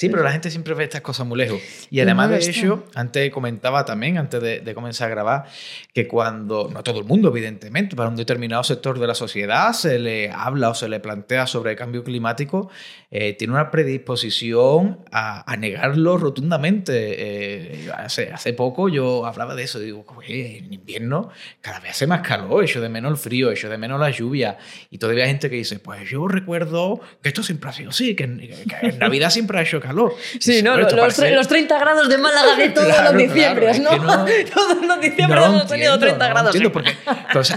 Sí, pero la gente siempre ve estas cosas muy lejos. Y además de ello, antes comentaba también, antes de, comenzar a grabar, que cuando, no todo el mundo, evidentemente, para un determinado sector de la sociedad se le habla o se le plantea sobre el cambio climático, eh, tiene una predisposición a, negarlo rotundamente. Eh, hace, hace poco yo hablaba de eso, digo, en invierno cada vez hace más calor, echo de menos el frío, echo de menos la lluvia. Y todavía hay gente que dice, pues yo recuerdo que esto siempre ha sido así, que en Navidad siempre ha hecho calor. Sí, ¿no? Los, los, 30 grados de Málaga de todos los diciembres, ¿no? Todos los diciembres hemos tenido 30 grados. Entiendo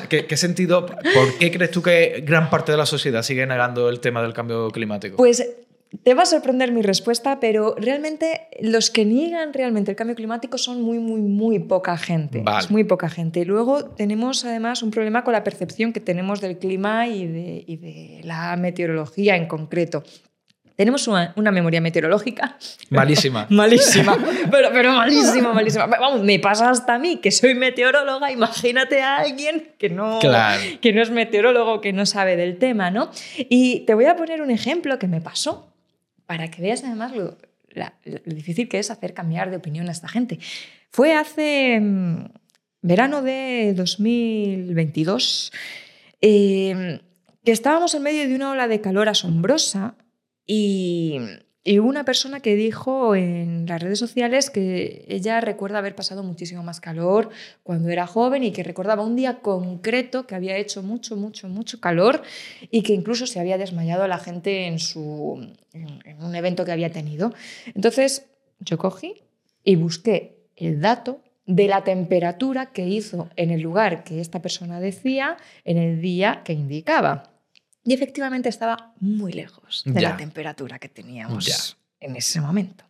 qué. ¿qué, sentido, por qué crees tú que gran parte de la sociedad sigue negando el tema del cambio climático? Pues te va a sorprender mi respuesta, pero realmente los que niegan realmente el cambio climático son muy, muy, muy poca gente. Es muy poca gente. Y luego tenemos además un problema con la percepción que tenemos del clima y de, y de la meteorología en concreto. Tenemos una, memoria meteorológica. Malísima. malísima. Pero, pero malísima, malísima. Vamos, me pasa hasta a mí, que soy meteoróloga. Imagínate a alguien que no, que no es meteorólogo, que no sabe del tema, ¿no? Y te voy a poner un ejemplo que me pasó para que veas además lo, difícil que es hacer cambiar de opinión a esta gente. Fue hace mm, verano de 2022 eh, que estábamos en medio de una ola de calor asombrosa y, hubo una persona que dijo en las redes sociales que ella recuerda haber pasado muchísimo más calor cuando era joven y que recordaba un día concreto que había hecho mucho, mucho, mucho calor y que incluso se había desmayado la gente en, su, en un evento que había tenido. Entonces yo cogí y busqué el dato de la temperatura que hizo en el lugar que esta persona decía en el día que indicaba. Y efectivamente estaba muy lejos de la temperatura que teníamos en ese momento.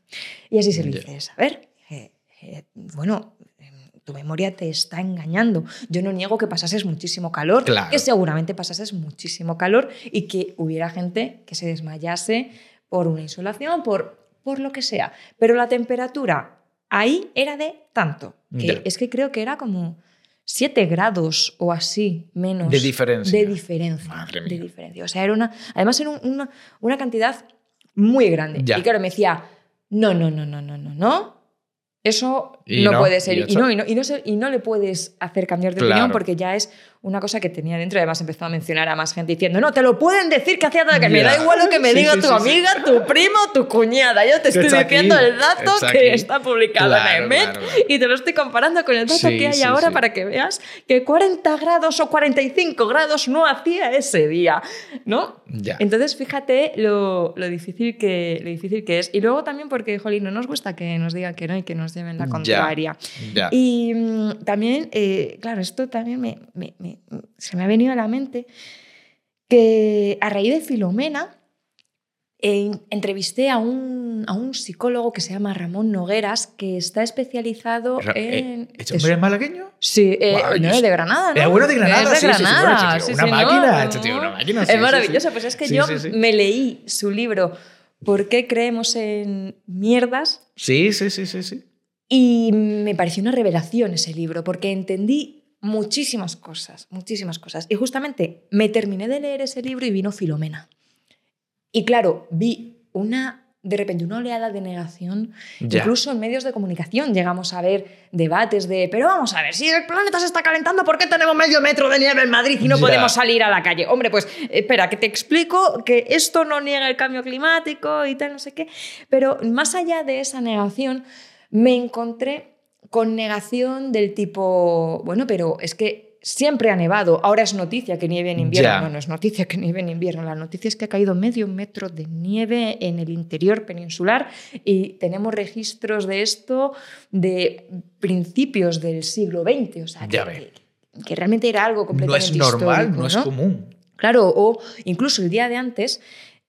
Y así se lo hice saber. Eh, eh, bueno, em, tu memoria te está engañando. Yo no niego que pasases muchísimo calor, que seguramente pasases muchísimo calor y que hubiera gente que se desmayase por una insolación, por, por lo que sea. Pero la temperatura ahí era de tanto, que es que creo que era como 7 grados o así menos de diferencia. De diferencia. De diferencia. O sea, era una, además era una, una cantidad muy grande. Y claro, me decía, no, no, no, no, no, no, no. Eso no, puede ser. Y, no, y, no, y, no, le puedes hacer cambiar de opinión porque ya es una cosa que tenía dentro. Además, empezó a mencionar a más gente diciendo: No, te lo pueden decir que hacía que me da igual lo que me diga tu amiga, tu primo, tu cuñada. Yo te estoy diciendo el dato que está publicado en el MET y te lo estoy comparando con el dato que hay ahora para que veas que 40 grados o 45 grados no hacía ese día. ¿No? Entonces, fíjate lo, lo, difícil que, lo difícil que es. Y luego también porque, jolín, no nos gusta que nos digan que no y que nos lleven la contraria. Y mm, también, eh, claro, esto también me, se me ha venido a la mente que a raíz de Filomena entrevisté a un, a un, psicólogo que se llama Ramón Nogueras, que está especializado eh, en... ¿Este hombre es malagueño? Sí, eh, no, es de Granada, ¿no? Es bueno de Granada, es de Granada. Sí, sí, una, máquina, este tío, una máquina, Es maravilloso, pues es que yo me leí su libro ¿Por qué creemos en mierdas? Sí, sí, sí, sí, sí. Y me pareció una revelación ese libro, porque entendí muchísimas cosas, muchísimas cosas. Y justamente me terminé de leer ese libro y vino Filomena. Y claro, vi una de repente una oleada de negación, incluso en medios de comunicación llegamos a ver debates de, pero vamos a ver, si el planeta se está calentando, ¿por qué tenemos medio metro de nieve en Madrid y no podemos salir a la calle? Hombre, pues espera, que te explico que esto no niega el cambio climático y tal, no sé qué, pero más allá de esa negación, me encontré con negación del tipo, bueno, pero es que siempre ha nevado, ahora es noticia que nieve en invierno. No, no es noticia que nieve en invierno, la noticia es que ha caído medio metro de nieve en el interior peninsular y tenemos registros de esto de principios del siglo XX, o sea, que, que, realmente era algo completamente No es normal, no es común. Claro, o incluso el día de antes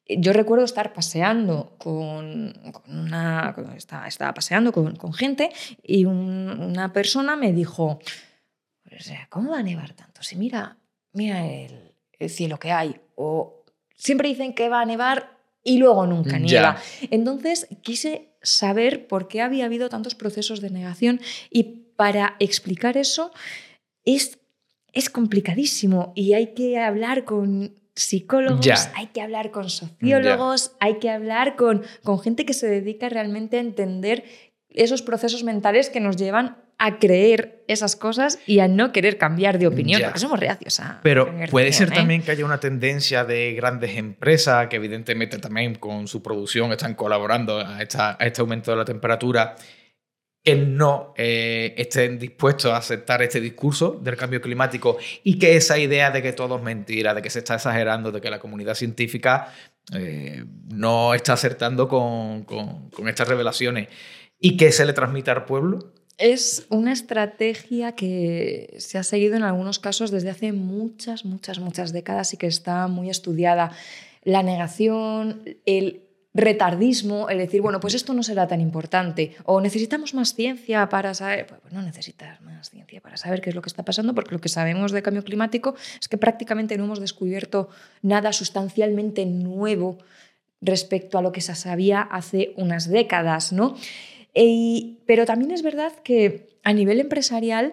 yo recuerdo estar paseando con, una. Estaba, paseando con, gente y una persona me dijo: eh, ¿Cómo va a nevar tanto? Si mira, mira el, cielo que hay. O siempre dicen que va a nevar y luego nunca nieva. Entonces quise saber por qué había habido tantos procesos de negación y para explicar eso es, es complicadísimo y hay que hablar con psicólogos, Ya. hay que hablar con sociólogos, hay que hablar con, con gente que se dedica realmente a entender esos procesos mentales que nos llevan a creer esas cosas y a no querer cambiar de opinión, Ya. porque somos reacios a Pero puede ser ¿eh? también que haya una tendencia de grandes empresas que evidentemente también con su producción están colaborando a, esta- a este aumento de la temperatura, que no eh, estén dispuestos a aceptar este discurso del cambio climático y que esa idea de que todo es mentira, de que se está exagerando, de que la comunidad científica eh, no está acertando con, con- con estas revelaciones y que se le transmita al pueblo. Es una estrategia que se ha seguido en algunos casos desde hace muchas, muchas, muchas décadas y que está muy estudiada. La negación, el retardismo, el decir, bueno, pues esto no será tan importante, o necesitamos más ciencia para saber, pues no necesitas más ciencia para saber qué es lo que está pasando, porque lo que sabemos de cambio climático es que prácticamente no hemos descubierto nada sustancialmente nuevo respecto a lo que se sabía hace unas décadas, ¿no? Y- pero también es verdad que a nivel empresarial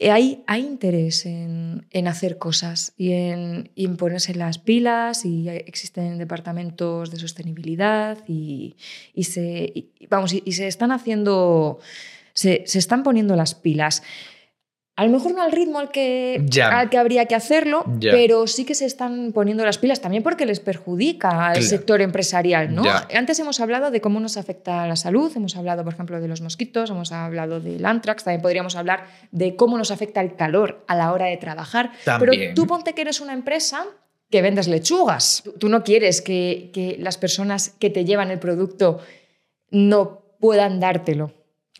hay, hay interés en, hacer cosas y en, ponerse las pilas y existen departamentos de sostenibilidad y, se, vamos, y, se están haciendo, se están poniendo las pilas. A lo mejor no al ritmo al que, al que habría que hacerlo, pero sí que se están poniendo las pilas también porque les perjudica al Claro. sector empresarial. ¿no? Antes hemos hablado de cómo nos afecta la salud, hemos hablado, por ejemplo, de los mosquitos, hemos hablado del antrax, también podríamos hablar de cómo nos afecta el calor a la hora de trabajar. También. Pero tú ponte que eres una empresa que vendes lechugas. Tú- Tú no quieres que, que las personas que te llevan el producto no puedan dártelo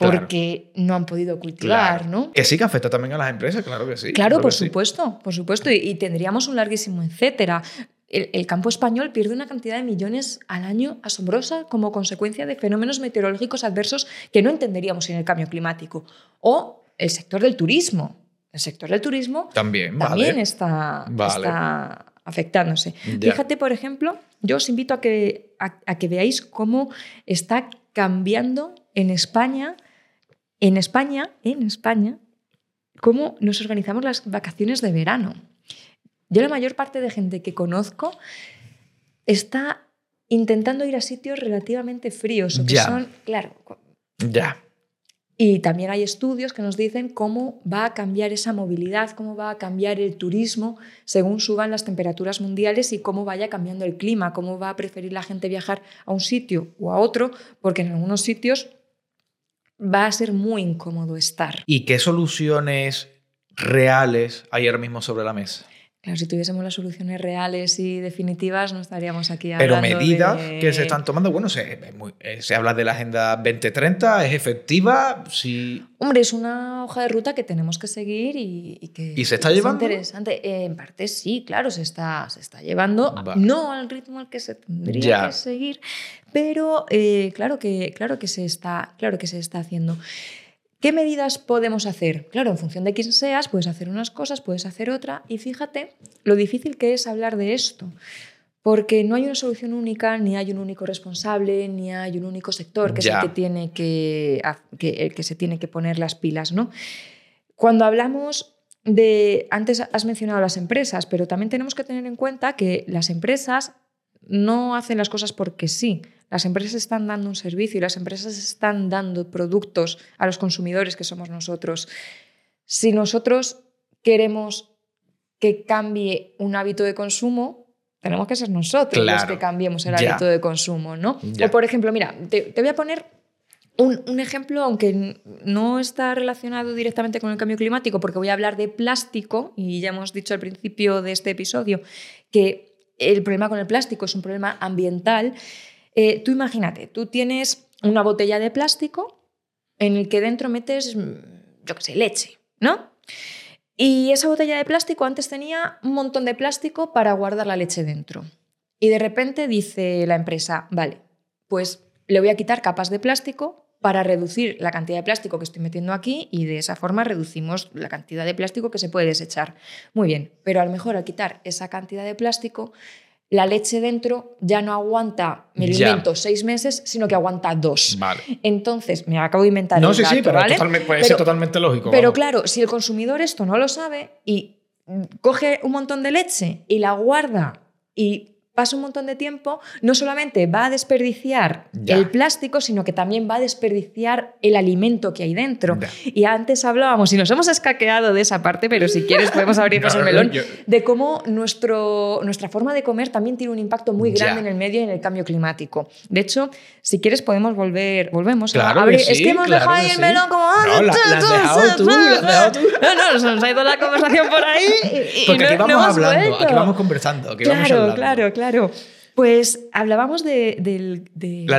Claro. porque no han podido cultivar, Claro. ¿no? Que sí que afecta también a las empresas, claro que sí. Claro, por sí. supuesto, por supuesto. Y, y tendríamos un larguísimo etcétera. El, el campo español pierde una cantidad de millones al año asombrosa como consecuencia de fenómenos meteorológicos adversos que no entenderíamos sin el cambio climático. O el sector del turismo. El sector del turismo También, también vale. está, Vale. está afectándose. Ya. Fíjate, por ejemplo, yo os invito a que, a, a que veáis cómo está cambiando en España, en España, en España, cómo nos organizamos las vacaciones de verano. Yo la mayor parte de gente que conozco está intentando ir a sitios relativamente fríos o que Ya. son, claro, Ya. y también hay estudios que nos dicen cómo va a cambiar esa movilidad, cómo va a cambiar el turismo según suban las temperaturas mundiales y cómo vaya cambiando el clima, cómo va a preferir la gente viajar a un sitio o a otro, porque en algunos sitios va a ser muy incómodo estar. ¿Y qué soluciones reales hay ahora mismo sobre la mesa? Claro, si tuviésemos las soluciones reales y definitivas, no estaríamos aquí Pero hablando medidas de- que se están tomando, bueno, se, eh, se habla de la Agenda 2030, ¿es efectiva? Sí. Hombre, es una hoja de ruta que tenemos que seguir y, y que ¿Y se está es llevando? interesante. Eh, en parte sí, claro, se está, se está llevando, Vale. no al ritmo al que se tendría Ya. que seguir, pero eh, claro, que, claro, que se está, claro que se está haciendo. ¿Qué medidas podemos hacer? Claro, en función de quién seas, puedes hacer unas cosas, puedes hacer otra, y fíjate lo difícil que es hablar de esto. Porque no hay una solución única, ni hay un único responsable, ni hay un único sector que el que tiene que, que, el que se tiene que poner las pilas, ¿no? Cuando hablamos de. Antes has mencionado las empresas, pero también tenemos que tener en cuenta que las empresas no hacen las cosas porque sí. Las empresas están dando un servicio y las empresas están dando productos a los consumidores que somos nosotros. Si nosotros queremos que cambie un hábito de consumo, tenemos que ser nosotros los que cambiemos el Ya. hábito de consumo, ¿no? Ya. O por ejemplo, mira, te, te voy a poner un, un ejemplo, aunque no está relacionado directamente con el cambio climático, porque voy a hablar de plástico, y ya hemos dicho al principio de este episodio que el problema con el plástico es un problema ambiental. Eh, tú imagínate, tú tienes una botella de plástico en el que dentro metes, mm, yo qué sé, leche, ¿no? Y esa botella de plástico antes tenía un montón de plástico para guardar la leche dentro. Y de repente dice la empresa, vale, pues le voy a quitar capas de plástico para reducir la cantidad de plástico que estoy metiendo aquí y de esa forma reducimos la cantidad de plástico que se puede desechar. Muy bien, pero a lo mejor al quitar esa cantidad de plástico, la leche dentro ya no aguanta, me lo invento, seis meses, sino que aguanta dos. Vale. Entonces, me acabo de inventar No, el sí, sí, dato, pero ¿vale? totalmente- puede Pero- ser totalmente lógico. Pero vamos. claro, si el consumidor esto no lo sabe y coge un montón de leche y la guarda y pasa un montón de tiempo, no solamente va a desperdiciar Ya. el plástico, sino que también va a desperdiciar el alimento que hay dentro. Ya. Y antes hablábamos, y nos hemos escaqueado de esa parte, pero si quieres podemos abrirnos No, el no, melón, yo- de cómo nuestro, nuestra forma de comer también tiene un impacto muy Ya. grande en el medio y en el cambio climático. De hecho, si quieres podemos volver, volvemos Claro a abrir. sí, es que hemos claro dejado ahí el sí. melón como... "Ah, No, la- la has dejado tú, la has dejado tú. No, no, se nos ha ido la conversación por ahí. y- y Porque no- aquí no vamos hemos hablando, vuelto. aquí vamos conversando, aquí vamos Claro, hablando. claro, claro. Pues hablábamos de- del,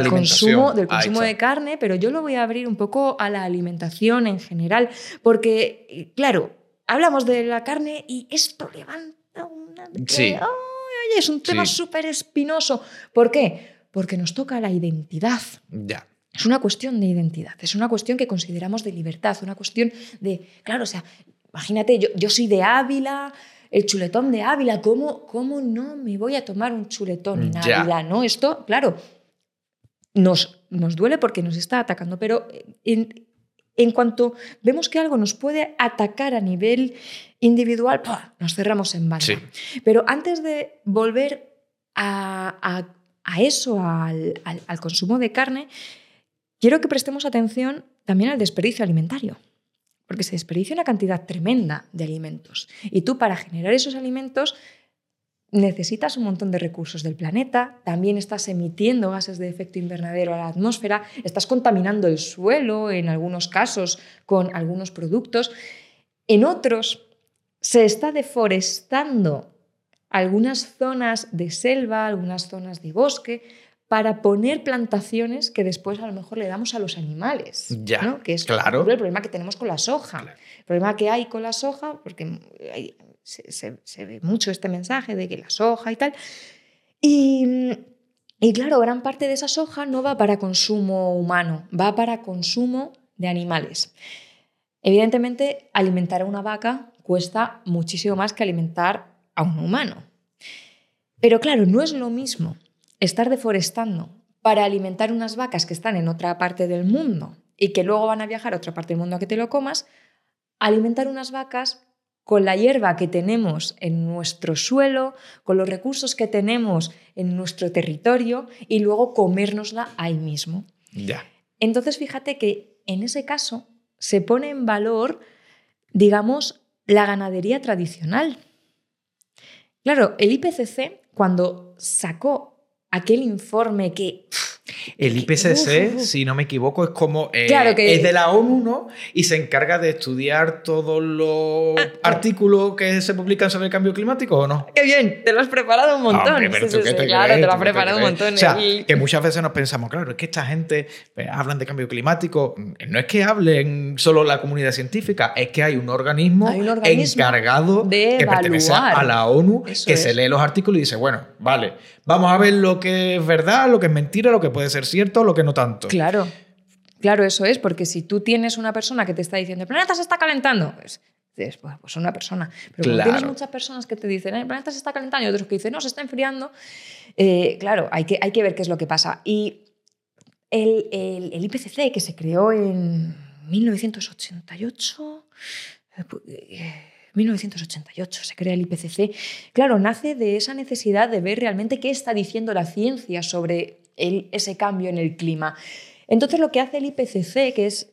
consumo, del Ahí consumo de carne, pero yo lo voy a abrir un poco a la alimentación en general, porque, claro, hablamos de la carne y esto levanta una... Sí. Ay, oye, es un tema Sí. súper espinoso. ¿Por qué? Porque nos toca la identidad. Ya. Es una cuestión de identidad, es una cuestión que consideramos de libertad, una cuestión de, claro, o sea, imagínate, yo, yo soy de Ávila, el chuletón de Ávila, ¿cómo, ¿cómo no me voy a tomar un chuletón en Ya. Ávila? ¿no? Esto, claro, nos, nos duele porque nos está atacando, pero en, en cuanto vemos que algo nos puede atacar a nivel individual, ¡pua! nos cerramos en banda. Sí. Pero antes de volver a, a- a eso, al, al- al consumo de carne, quiero que prestemos atención también al desperdicio alimentario. Porque se desperdicia una cantidad tremenda de alimentos. Y tú para generar esos alimentos necesitas un montón de recursos del planeta, también estás emitiendo gases de efecto invernadero a la atmósfera, estás contaminando el suelo en algunos casos con algunos productos. En otros se está deforestando algunas zonas de selva, algunas zonas de bosque, para poner plantaciones que después a lo mejor le damos a los animales. Ya, ¿no? Que es claro. el problema que tenemos con la soja. Claro. El problema que hay con la soja, porque hay- se, se- se ve mucho este mensaje de que la soja y tal. Y, y claro, gran parte de esa soja no va para consumo humano, va para consumo de animales. Evidentemente, alimentar a una vaca cuesta muchísimo más que alimentar a un humano. Pero claro, no es lo mismo estar deforestando para alimentar unas vacas que están en otra parte del mundo y que luego van a viajar a otra parte del mundo a que te lo comas, alimentar unas vacas con la hierba que tenemos en nuestro suelo, con los recursos que tenemos en nuestro territorio y luego comérnosla ahí mismo. Ya. Entonces, fíjate que en ese caso se pone en valor, digamos, la ganadería tradicional. Claro, el IPCC, cuando sacó aquel informe que... El IPCC, Uf, si no me equivoco, es como. eh, Claro que- Es de la ONU, ¿no? Y se encarga de estudiar todos los Ah, artículos que se publican sobre el cambio climático, ¿o no? ¡Qué bien! Te lo has preparado un montón. Hombre, pero Sí, tú sí, te claro, crees, te lo has preparado un montón. O sea, Y- que muchas veces nos pensamos, claro, es que esta gente pues, hablan de cambio climático. No es que hablen solo la comunidad científica, es que hay un organismo, Hay un organismo encargado de que pertenece a la ONU Eso que es. se lee los artículos y dice, bueno, vale, vamos a ver lo que es verdad, lo que es mentira, lo que puede ser cierto, lo que no tanto. Claro, claro, eso es, porque si tú tienes una persona que te está diciendo, el planeta se está calentando, pues dices, "Bueno, pues una persona. Pero Claro. tienes muchas personas que te dicen, el planeta se está calentando y otros que dicen, no, se está enfriando, eh, claro, hay que, hay que ver qué es lo que pasa. Y el, el- el IPCC, que se creó en 1988, eh, pu- eh, 1988 se crea el IPCC. Claro, nace de esa necesidad de ver realmente qué está diciendo la ciencia sobre el- ese cambio en el clima. Entonces lo que hace el IPCC, que es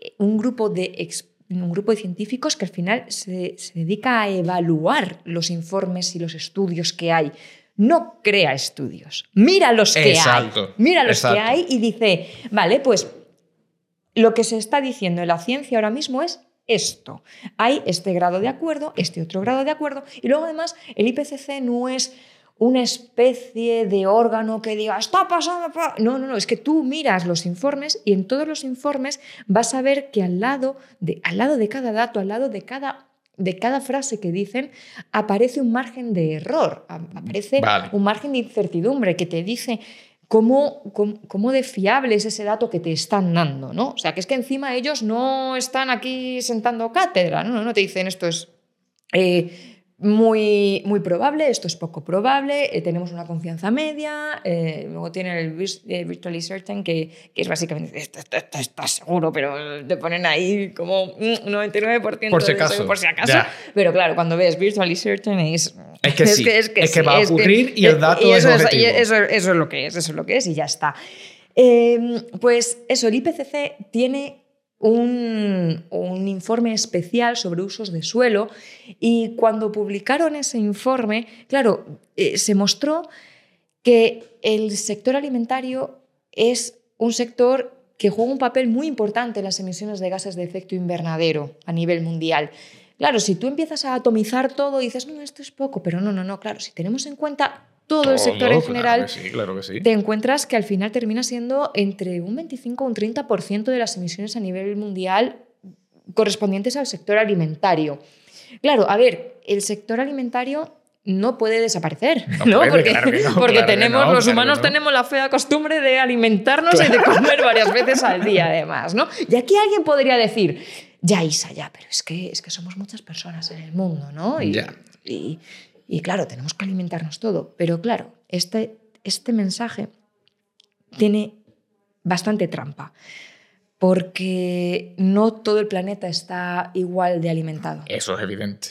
eh, un grupo de, un grupo de científicos que al final se, se dedica a evaluar los informes y los estudios que hay. No crea estudios, mira los que Exacto, hay. Mira los que hay y dice, vale, pues lo que se está diciendo en la ciencia ahora mismo es esto. Hay este grado de acuerdo, este otro grado de acuerdo, y luego además el IPCC no es una especie de órgano que diga, está pasando... pa-". No, no, no, es que tú miras los informes y en todos los informes vas a ver que al lado de, al lado de cada dato, al lado de cada, de cada frase que dicen, aparece un margen de error, aparece Vale. un margen de incertidumbre que te dice cómo, cómo, cómo de fiable es ese dato que te están dando, ¿no? O sea, que es que encima ellos no están aquí sentando cátedra, no, no, no te dicen esto es... eh, muy, muy probable, esto es poco probable, eh, tenemos una confianza media, eh, luego tiene el eh, virtually certain, que, que es básicamente, esto, está seguro, pero te ponen ahí como un 99% por si acaso. por si acaso. Pero claro, cuando ves virtually certain es... Es que sí, es que, va a ocurrir y el dato es, objetivo. eso, eso, es lo que es, eso es lo que es y ya está. Em, pues eso, el IPCC tiene un, informe especial sobre usos de suelo y cuando publicaron ese informe, claro, eh, se mostró que el sector alimentario es un sector que juega un papel muy importante en las emisiones de gases de efecto invernadero a nivel mundial. Claro, si tú empiezas a atomizar todo y dices, no, esto es poco, pero no, no, no, claro, si tenemos en cuenta todo, el sector en general, te encuentras que al final termina siendo entre un 25 o un 30% de las emisiones a nivel mundial correspondientes al sector alimentario. Claro, a ver, el sector alimentario no puede desaparecer, ¿no? porque, porque tenemos, los humanos tenemos la fea costumbre de alimentarnos y de comer varias veces al día, además, ¿no? Y aquí alguien podría decir, ya Isa, ya, pero es que, es que somos muchas personas en el mundo, ¿no? Y, ya. y, y claro, tenemos que alimentarnos todo. Pero claro, este, este mensaje tiene bastante trampa, porque no todo el planeta está igual de alimentado. Eso es evidente.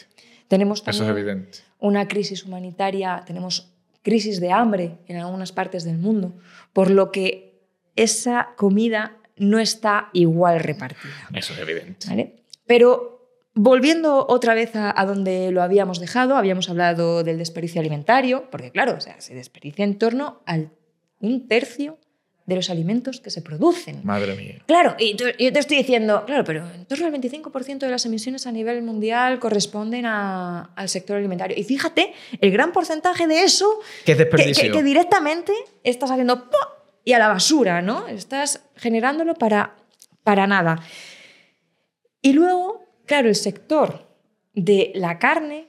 Tenemos Eso es evidente. una crisis humanitaria, tenemos crisis de hambre en algunas partes del mundo, por lo que esa comida no está igual repartida. Eso es evidente. ¿Vale? Pero Volviendo otra vez a, donde lo habíamos dejado, habíamos hablado del desperdicio alimentario, porque claro, o sea, se desperdicia en torno al un tercio de los alimentos que se producen. Madre mía. Claro, y yo te estoy diciendo, claro, pero en torno al 25% de las emisiones a nivel mundial corresponden al sector alimentario. Y fíjate, el gran porcentaje de eso que, desperdicio? que, directamente estás haciendo y a la basura, ¿no? Estás generándolo para, para nada. Y luego Claro, el sector de la carne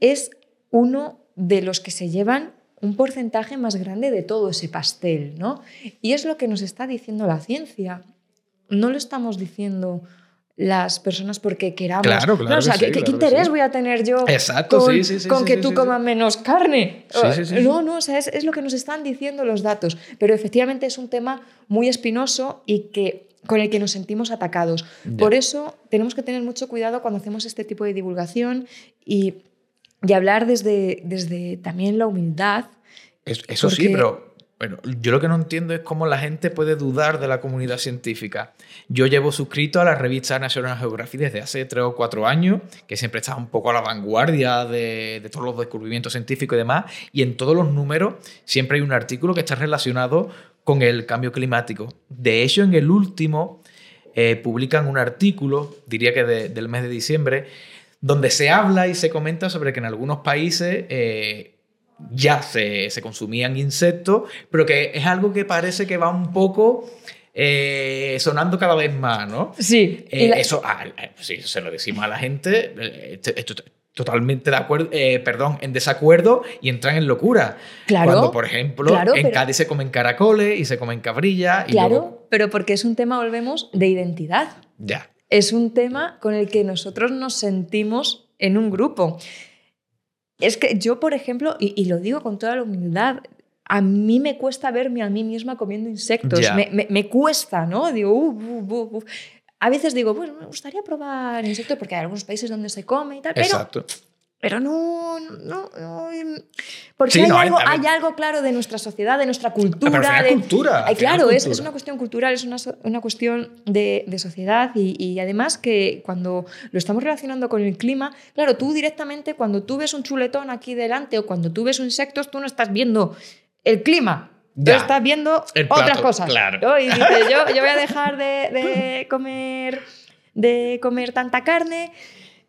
es uno de los que se llevan un porcentaje más grande de todo ese pastel, ¿no? Y es lo que nos está diciendo la ciencia. No lo estamos diciendo las personas porque queramos. Claro, claro. o sea, ¿qué, interés voy a tener yo Exacto, con, sí, con que tú comas menos carne? No, no, o sea, es, es, lo que nos están diciendo los datos. Pero efectivamente es un tema muy espinoso y que con el que nos sentimos atacados. Por eso tenemos que tener mucho cuidado cuando hacemos este tipo de divulgación y, hablar desde, desde también la humildad. eso sí, pero bueno, yo lo que no entiendo es cómo la gente puede dudar de la comunidad científica. Yo llevo suscrito a la revista National Geographic desde hace tres o cuatro años, que siempre está un poco a la vanguardia de, de, todos los descubrimientos científicos y demás, y en todos los números siempre hay un artículo que está relacionado con el cambio climático. De hecho, en el último eh, publican un artículo, diría que del mes de diciembre, donde se habla y se comenta sobre que en algunos países eh, ya se, consumían insectos, pero que es algo que parece que va un poco eh, sonando cada vez más, ¿no? Sí. Eso, ah, sí, se lo decimos a la gente, esto, totalmente de acuerdo, eh, perdón, en desacuerdo y entran en locura. Claro. Cuando, por ejemplo, en Cádiz se comen caracoles y se comen cabrillas. claro, pero porque es un tema, volvemos, de identidad. Ya. Es un tema con el que nosotros nos sentimos en un grupo. Es que yo, por ejemplo, y, lo digo con toda la humildad, a mí me cuesta verme a mí misma comiendo insectos. Me, me, cuesta, ¿no? Digo, a veces digo, bueno, me gustaría probar insectos porque hay algunos países donde se come y tal, pero, Exacto. pero no, no, porque hay, algo, hay, algo, claro de nuestra sociedad, de nuestra cultura. Pero de, cultura. claro, Es, es, una cuestión cultural, es una, una cuestión de, de sociedad y, y, además que cuando lo estamos relacionando con el clima, claro, tú directamente cuando tú ves un chuletón aquí delante o cuando tú ves insectos, tú no estás viendo el clima, Tú estás viendo otras cosas. Claro. Y dices, yo, yo voy a dejar de, comer, de comer tanta carne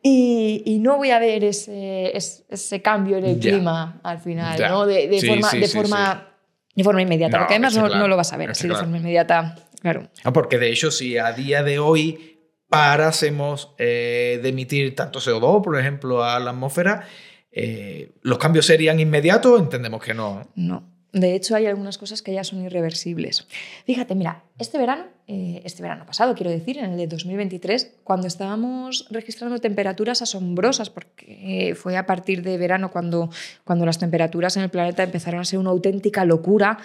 y, y, no voy a ver ese, ese, cambio en el clima al final, ¿no? De, forma, de, forma, de forma inmediata. porque además no, no, lo vas a ver así de forma inmediata. Claro. Ah, porque de hecho, si a día de hoy parásemos eh, de emitir tanto CO2, por ejemplo, a la atmósfera, eh, ¿los cambios serían inmediatos? Entendemos que no. No. De hecho, hay algunas cosas que ya son irreversibles. Fíjate, mira, este verano, eh, este verano pasado, quiero decir, en el de 2023, cuando estábamos registrando temperaturas asombrosas, porque fue a partir de verano cuando, cuando las temperaturas en el planeta empezaron a ser una auténtica locura,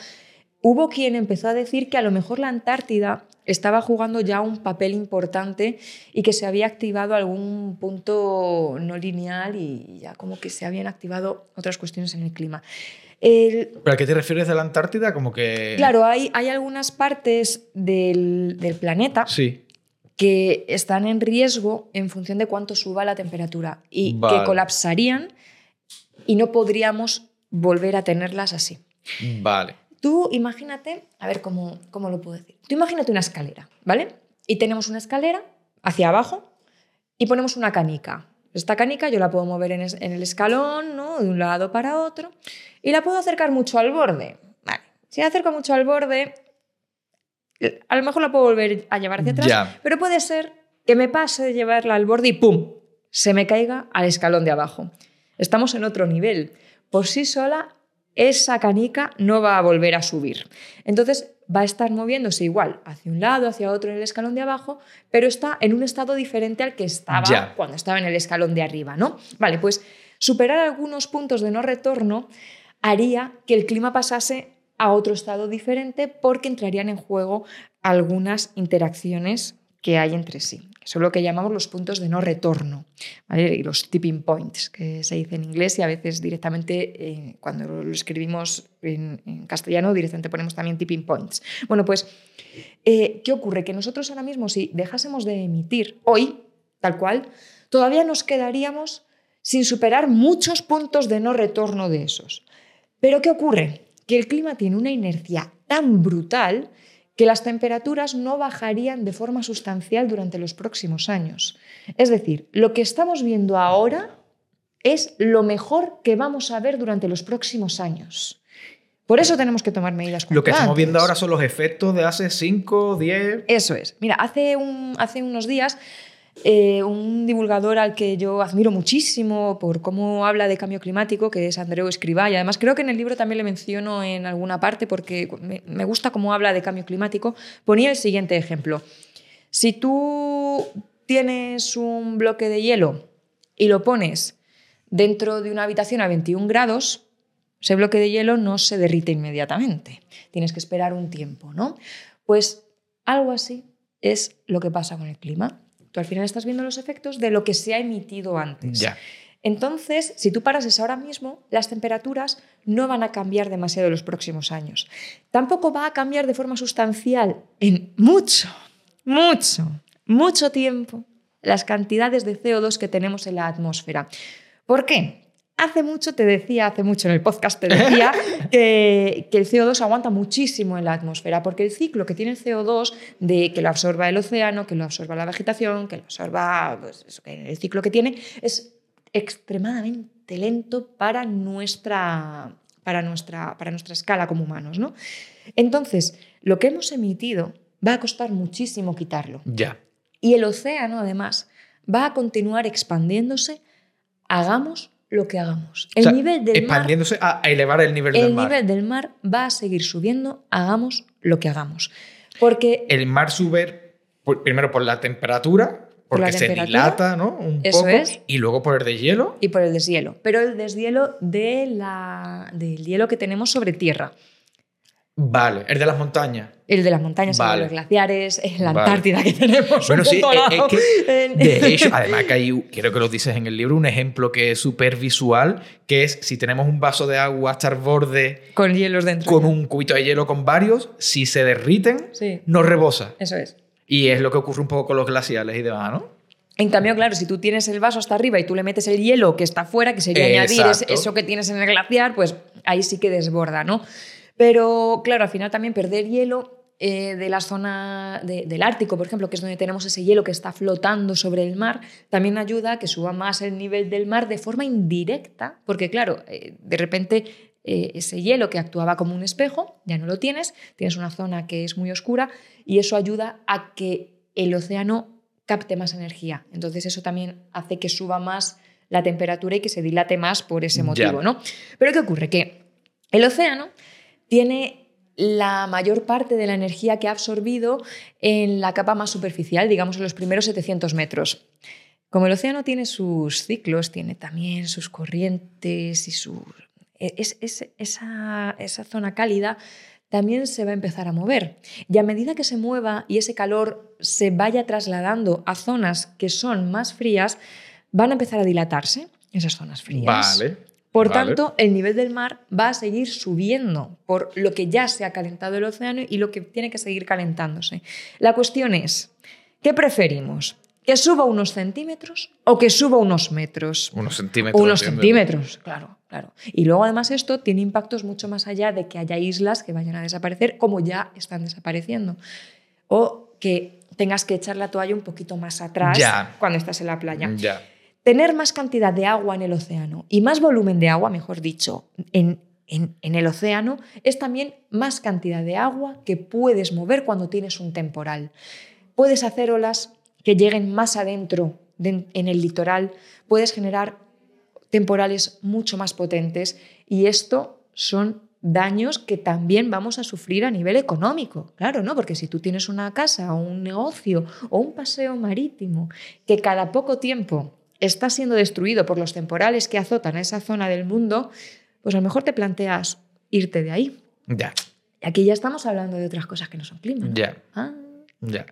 hubo quien empezó a decir que a lo mejor la Antártida estaba jugando ya un papel importante y que se había activado algún punto no lineal y ya como que se habían activado otras cuestiones en el clima. ¿Pero a qué te refieres de la Antártida? Como que... Claro, hay, hay algunas partes del, planeta sí. que están en riesgo en función de cuánto suba la temperatura y que colapsarían y no podríamos volver a tenerlas así. Vale. Tú imagínate, a ver cómo, cómo lo puedo decir. Tú imagínate una escalera, ¿vale? Y tenemos una escalera hacia abajo y ponemos una canica. Esta canica yo la puedo mover en, el escalón, ¿no? De un lado para otro. Y la puedo acercar mucho al borde. Vale. Si la acerco mucho al borde, a lo mejor la puedo volver a llevar hacia atrás. Pero puede ser que me pase de llevarla al borde y ¡pum! Se me caiga al escalón de abajo. Estamos en otro nivel. Por sí sola esa canica no va a volver a subir. Entonces va a estar moviéndose igual hacia un lado, hacia otro en el escalón de abajo, pero está en un estado diferente al que estaba cuando estaba en el escalón de arriba, ¿no? Vale, pues superar algunos puntos de no retorno haría que el clima pasase a otro estado diferente porque entrarían en juego algunas interacciones que hay entre sí son lo que llamamos los puntos de no retorno, y los tipping points, que se dice en inglés y a veces directamente eh, cuando lo escribimos en, castellano directamente ponemos también tipping points. Bueno, pues, eh, ¿qué ocurre? Que nosotros ahora mismo si dejásemos de emitir hoy, tal cual, todavía nos quedaríamos sin superar muchos puntos de no retorno de esos. Pero ¿qué ocurre? Que el clima tiene una inercia tan brutal que las temperaturas no bajarían de forma sustancial durante los próximos años. Es decir, lo que estamos viendo ahora es lo mejor que vamos a ver durante los próximos años. Por eso tenemos que tomar medidas. Lo que estamos viendo ahora son los efectos de hace 5, 10. Eso es. Mira, hace, un, hace unos días eh, un divulgador al que yo admiro muchísimo por cómo habla de cambio climático, que es Andreu Escribá, y además creo que en el libro también le menciono en alguna parte porque me, gusta cómo habla de cambio climático, ponía el siguiente ejemplo. Si tú tienes un bloque de hielo y lo pones dentro de una habitación a 21 grados, ese bloque de hielo no se derrite inmediatamente. Tienes que esperar un tiempo, ¿no? Pues algo así es lo que pasa con el clima. Tú al final estás viendo los efectos de lo que se ha emitido antes. Entonces, si tú parases ahora mismo, las temperaturas no van a cambiar demasiado en los próximos años. Tampoco va a cambiar de forma sustancial en mucho, mucho, mucho tiempo las cantidades de CO2 que tenemos en la atmósfera. ¿Por qué? Hace mucho te decía, hace mucho en el podcast te decía que, el CO2 aguanta muchísimo en la atmósfera, porque el ciclo que tiene el CO2 de que lo absorba el océano, que lo absorba la vegetación, que lo absorba, pues, el ciclo que tiene, es extremadamente lento para nuestra, para nuestra, para nuestra escala como humanos. ¿no? Entonces, lo que hemos emitido va a costar muchísimo quitarlo. Ya. Y el océano, además, va a continuar expandiéndose, hagamos lo que hagamos. El nivel del expandiéndose a elevar el nivel del mar. El nivel del mar va a seguir subiendo, hagamos lo que hagamos. Porque el mar sube primero por la temperatura, porque se dilata, ¿no? Un Eso es. Y luego por el deshielo. Y por el deshielo. Pero el deshielo de la, del hielo que tenemos sobre tierra. Vale, el de las montañas. El de las montañas, de los glaciares, la Antártida que tenemos. Bueno, sí, es, que, de hecho, además que hay, quiero que lo dices en el libro, un ejemplo que es súper visual, que es si tenemos un vaso de agua hasta el borde. Con hielos dentro. Con un cubito de hielo con varios, si se derriten, no rebosa. Eso es. Y es lo que ocurre un poco con los glaciales y demás, ¿no? En cambio, claro, si tú tienes el vaso hasta arriba y tú le metes el hielo que está afuera, que sería añadir eso que tienes en el glaciar, pues ahí sí que desborda, ¿no? Pero claro, al final también perder hielo eh, de la zona del Ártico, por ejemplo, que es donde tenemos ese hielo que está flotando sobre el mar, también ayuda a que suba más el nivel del mar de forma indirecta, porque claro, eh, de repente eh, ese hielo que actuaba como un espejo, ya no lo tienes, tienes una zona que es muy oscura y eso ayuda a que el océano capte más energía. Entonces eso también hace que suba más la temperatura y que se dilate más por ese motivo, ¿no? Pero ¿qué ocurre? Que el océano tiene la mayor parte de la energía que ha absorbido en la capa más superficial, digamos en los primeros 700 metros. Como el océano tiene sus ciclos, tiene también sus corrientes y su... e, Es, es- esa, esa zona cálida también se va a empezar a mover. Y a medida que se mueva y ese calor se vaya trasladando a zonas que son más frías, van a empezar a dilatarse esas zonas frías. Vale. Por vale. tanto, el nivel del mar va a seguir subiendo por lo que ya se ha calentado el océano y lo que tiene que seguir calentándose. La cuestión es, ¿qué preferimos? ¿Que suba unos centímetros o que suba unos metros? Unos centímetros. Unos centímetros, claro, claro. Y luego además esto tiene impactos mucho más allá de que haya islas que vayan a desaparecer como ya están desapareciendo. O que tengas que echar la toalla un poquito más atrás Ya. cuando estás en la playa. Ya. Tener más cantidad de agua en el océano y más volumen de agua, mejor dicho, en, en- el océano, es también más cantidad de agua que puedes mover cuando tienes un temporal. Puedes hacer olas que lleguen más adentro de- en el litoral, puedes generar temporales mucho más potentes y esto son daños que también vamos a sufrir a nivel económico. Claro, ¿no? Porque si tú tienes una casa o un negocio o un paseo marítimo que cada poco tiempo está siendo destruido por los temporales que azotan a esa zona del mundo, pues a lo mejor te planteas irte de ahí. Ya. Y aquí ya estamos hablando de otras cosas que no son clima. ¿no? Ya. Ah. Ya.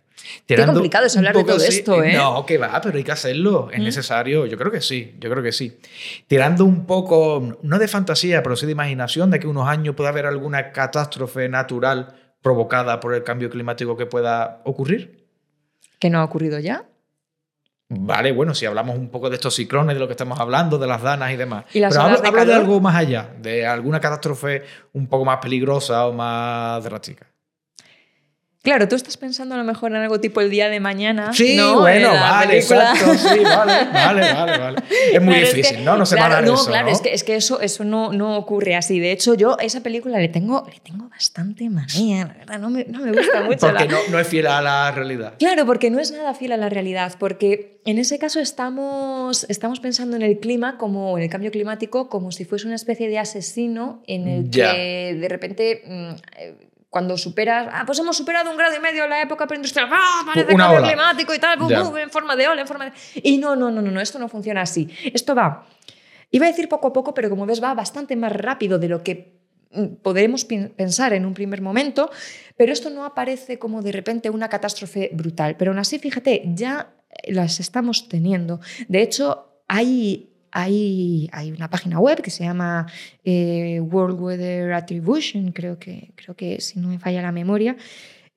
Qué complicado es hablar de todo así- esto, ¿eh? No, que va, pero hay que hacerlo. Es ¿Mm? necesario. Yo creo que sí. Yo creo que sí. Tirando un poco, no de fantasía, pero sí de imaginación, de que unos años pueda haber alguna catástrofe natural provocada por el cambio climático que pueda ocurrir. ¿Que no ha ocurrido ya? Vale, bueno, si hablamos un poco de estos ciclones, de lo que estamos hablando, de las danas y demás. ¿Y Pero hablo, de hablo de algo más allá, de alguna catástrofe un poco más peligrosa o más drástica. Claro, tú estás pensando a lo mejor en algo tipo el día de mañana. Sí, ¿no? bueno, vale, película. exacto, sí, vale, vale, vale, vale. Es muy Claro, es difícil, que- ¿no? No se claro, va a dar no, eso, claro, ¿no? es que, es que eso, eso no, no ocurre así. De hecho, yo a esa película le tengo, le tengo bastante manía, la verdad, no me, no me gusta mucho. Porque la- no, no es fiel a la realidad. Claro, porque no es nada fiel a la realidad, porque en ese caso estamos, estamos pensando en el clima como en el cambio climático como si fuese una especie de asesino en el Ya. que de repente mm, eh, cuando superas, ah, pues hemos superado un grado y medio en la época preindustrial, ¡ah, parece Una cambio ola. climático y tal, en forma de ola, en forma de... Y no, no, no, no, no, esto no funciona así. Esto va, iba a decir poco a poco, pero como ves va bastante más rápido de lo que mm, podremos pensar en un primer momento, pero esto no aparece como de repente una catástrofe brutal. Pero aún así, fíjate, ya las estamos teniendo. De hecho, hay, hay, hay una página web que se llama eh, World Weather Attribution, creo que, creo que si no me falla la memoria,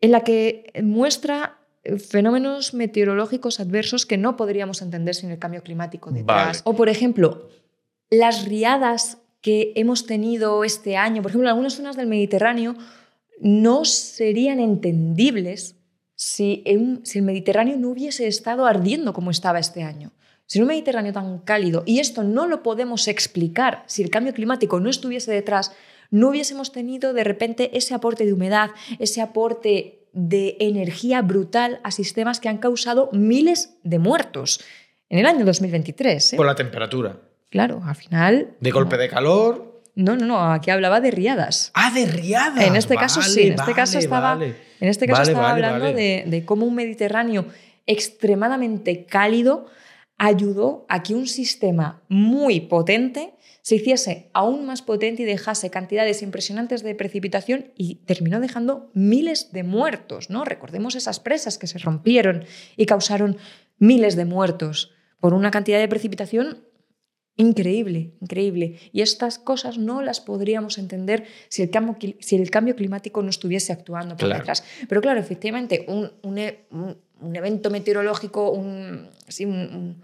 en la que muestra eh, fenómenos meteorológicos adversos que no podríamos entender sin el cambio climático detrás. Vale. O, por ejemplo, las riadas que hemos tenido este año, por ejemplo, en algunas zonas del Mediterráneo, no serían entendibles si, en- si el Mediterráneo no hubiese estado ardiendo como estaba este año. Si un Mediterráneo tan cálido, y esto no lo podemos explicar si el cambio climático no estuviese detrás, no hubiésemos tenido de repente ese aporte de humedad, ese aporte de energía brutal a sistemas que han causado miles de muertos en el año 2023. ¿eh? Por la temperatura. Claro, al final... De golpe de calor. No, no, no, aquí hablaba de riadas. Ah, de riadas. En este caso sí, en este caso vale, estaba, vale. en este caso Vale, estaba vale, hablando vale. De, de cómo un Mediterráneo extremadamente cálido ayudó a que un sistema muy potente se hiciese aún más potente y dejase cantidades impresionantes de precipitación y terminó dejando miles de muertos, ¿no? Recordemos esas presas que se rompieron y causaron miles de muertos por una cantidad de precipitación Increíble, increíble. Y estas cosas no las podríamos entender si el cambio, si el cambio climático no estuviese actuando por Claro. detrás. Pero claro, efectivamente, un, un un- un evento meteorológico, un, sí, un-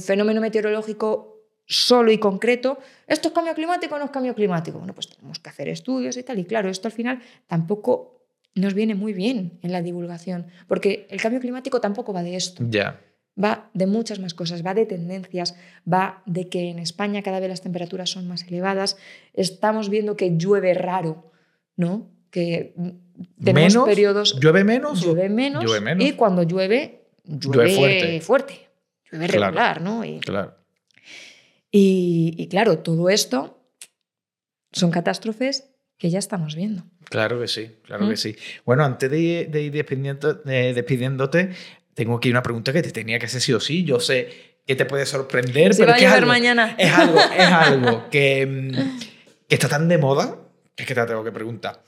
fenómeno meteorológico solo y concreto, ¿esto es cambio climático o no es cambio climático? Bueno, pues tenemos que hacer estudios y tal. Y claro, esto al final tampoco nos viene muy bien en la divulgación, porque el cambio climático tampoco va de esto Ya. va de muchas más cosas, va de tendencias, va de que en España cada vez las temperaturas son más elevadas, estamos viendo que llueve raro, ¿no? Que tenemos ¿Menos? periodos ¿Llueve menos? llueve menos, Llueve menos. y cuando llueve llueve, Llueve fuerte. llueve Claro. regular, ¿no? Y, Claro. y- y claro, todo esto son catástrofes que ya estamos viendo. Claro que sí, claro que sí. Bueno, antes de, ir despidiéndote, tengo aquí una pregunta que te tenía que hacer sí o sí. Yo sé que te puede sorprender, pero va a es mañana. Es algo, es algo que, mm, que, está tan de moda que es que te tengo que preguntar.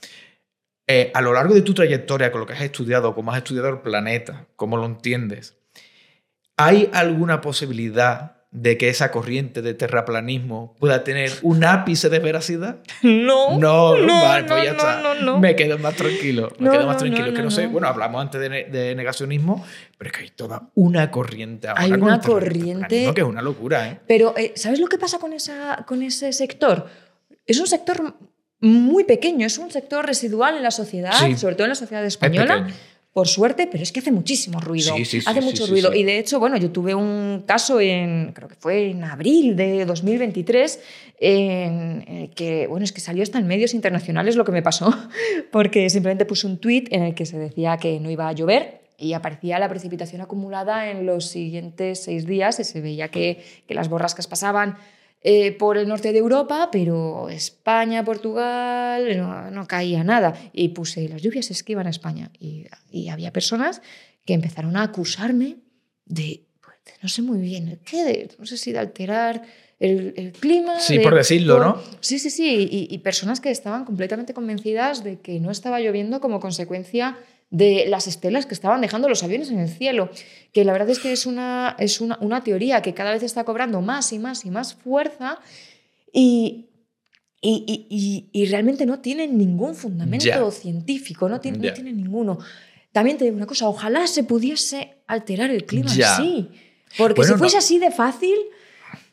Eh, a lo largo de tu trayectoria, con lo que has estudiado, cómo has estudiado el planeta, cómo lo entiendes, ¿hay alguna posibilidad de que esa corriente de terraplanismo pueda tener un ápice de veracidad? No. No, no, vale, pues no, ya está. no, no, Me quedo más tranquilo. Me quedo más tranquilo. que no, sé, bueno, hablamos antes de, negacionismo, pero es que hay toda una corriente ahora. Hay una corriente. Que es una locura, ¿eh? Pero, eh, ¿sabes lo que pasa con, esa, con ese sector? Es un sector muy pequeño, es un sector residual en la sociedad, sobre todo en la sociedad española por suerte, pero es que hace muchísimo ruido. hace mucho ruido. Y de hecho, bueno, yo tuve un caso en, creo que fue en abril de 2023, en, que, bueno, es que salió hasta en medios internacionales lo que me pasó, porque simplemente puse un tuit en el que se decía que no iba a llover y aparecía la precipitación acumulada en los siguientes seis días y se veía que, que las borrascas pasaban eh, por el norte de Europa, pero España, Portugal, no, caía nada. Y puse, las lluvias esquivan a España. Y, había personas que empezaron a acusarme de, pues, no sé muy bien, ¿qué? no sé si de alterar el, clima. Sí, por decirlo, ¿no? Sí, sí, sí. Y, y, personas que estaban completamente convencidas de que no estaba lloviendo como consecuencia de las estelas que estaban dejando los aviones en el cielo, que la verdad es que es una, es una, una teoría que cada vez está cobrando más y más y más fuerza y, y, y, realmente no tiene ningún fundamento científico, no tiene, no tiene, ninguno. También te digo una cosa, ojalá se pudiese alterar el clima así, porque si fuese así de fácil,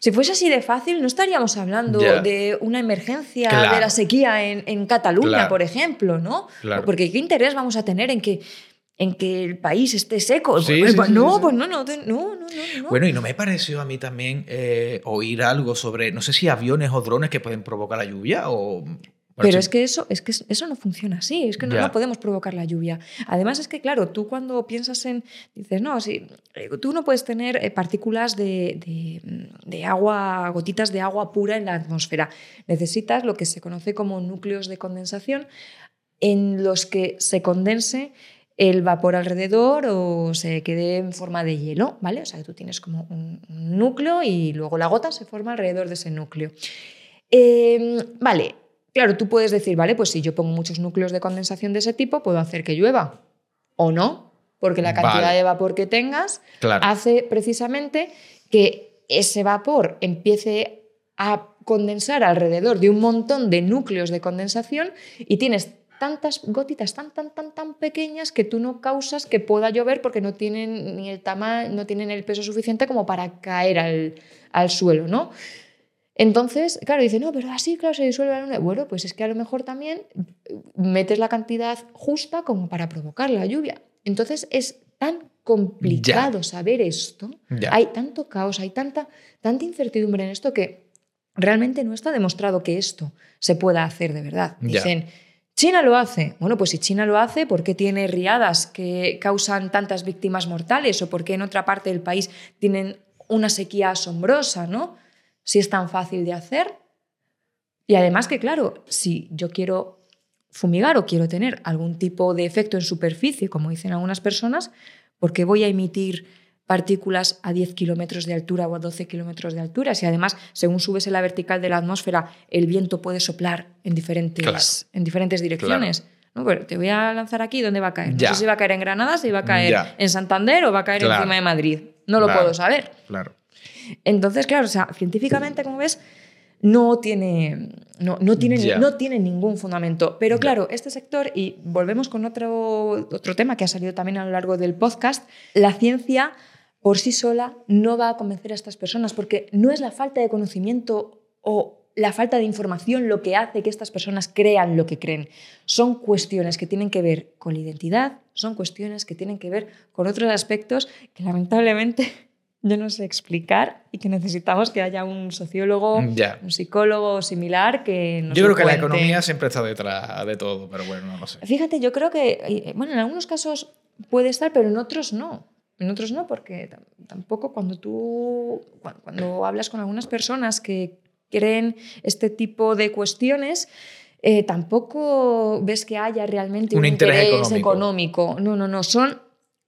si fuese así de fácil, no estaríamos hablando de una emergencia de la sequía en, Cataluña, por ejemplo, ¿no? Porque ¿qué interés vamos a tener en que, en que el país esté seco? Pues, pues no, pues no, no, no, no, no, Bueno, y no me pareció a mí también eh, oír algo sobre, no sé si aviones o drones que pueden provocar la lluvia o pero es que eso, es que eso no funciona así, es que no, podemos provocar la lluvia. Además es que, claro, tú cuando piensas en, dices, no, si, eh, tú no puedes tener eh, partículas de, de, agua, gotitas de agua pura en la atmósfera. Necesitas lo que se conoce como núcleos de condensación en los que se condense el vapor alrededor o se quede en forma de hielo, ¿vale? O sea, que tú tienes como un, núcleo y luego la gota se forma alrededor de ese núcleo. Em, vale, Claro, tú puedes decir, vale, pues si yo pongo muchos núcleos de condensación de ese tipo, puedo hacer que llueva. O no, porque la cantidad de vapor que tengas hace precisamente que ese vapor empiece a condensar alrededor de un montón de núcleos de condensación y tienes tantas gotitas tan tan tan tan pequeñas que tú no causas que pueda llover porque no tienen ni el tamaño, no tienen el peso suficiente como para caer al, al suelo, ¿no? Entonces, claro, dice, no, pero así, claro, se disuelve la luna. Bueno, pues es que a lo mejor también metes la cantidad justa como para provocar la lluvia. Entonces es tan complicado saber esto, hay tanto caos, hay tanta, tanta incertidumbre en esto que realmente no está demostrado que esto se pueda hacer de verdad. Dicen, China lo hace. Bueno, pues si China lo hace, ¿por qué tiene riadas que causan tantas víctimas mortales? ¿O por qué en otra parte del país tienen una sequía asombrosa, ¿no? Si es tan fácil de hacer. Y además que, claro, si yo quiero fumigar o quiero tener algún tipo de efecto en superficie, como dicen algunas personas, ¿por qué voy a emitir partículas a 10 kilómetros de altura o a 12 kilómetros de altura? Si además, según subes en la vertical de la atmósfera, el viento puede soplar en diferentes, en diferentes direcciones. ¿no? te voy a lanzar aquí, ¿dónde va a caer? No sé si va a caer en Granada, si va a caer en Santander o va a caer encima de Madrid. No lo puedo saber. Claro. Entonces, claro, o sea, científicamente, como ves, no tiene, no, no tiene, no tiene ningún fundamento. Pero claro, este sector, y volvemos con otro, otro tema que ha salido también a lo largo del podcast, la ciencia por sí sola no va a convencer a estas personas porque no es la falta de conocimiento o la falta de información lo que hace que estas personas crean lo que creen. Son cuestiones que tienen que ver con la identidad, son cuestiones que tienen que ver con otros aspectos que lamentablemente yo no sé explicar y que necesitamos que haya un sociólogo, un psicólogo similar que nos Yo creo que la economía siempre está detrás de todo, pero bueno, no lo sé. Fíjate, yo creo que, eh, bueno, en algunos casos puede estar, pero en otros no. En otros no, porque tampoco cuando tú, cuando hablas con algunas personas que creen este tipo de cuestiones, eh, tampoco ves que haya realmente un, Un interés interés, económico. económico. No, no, no, son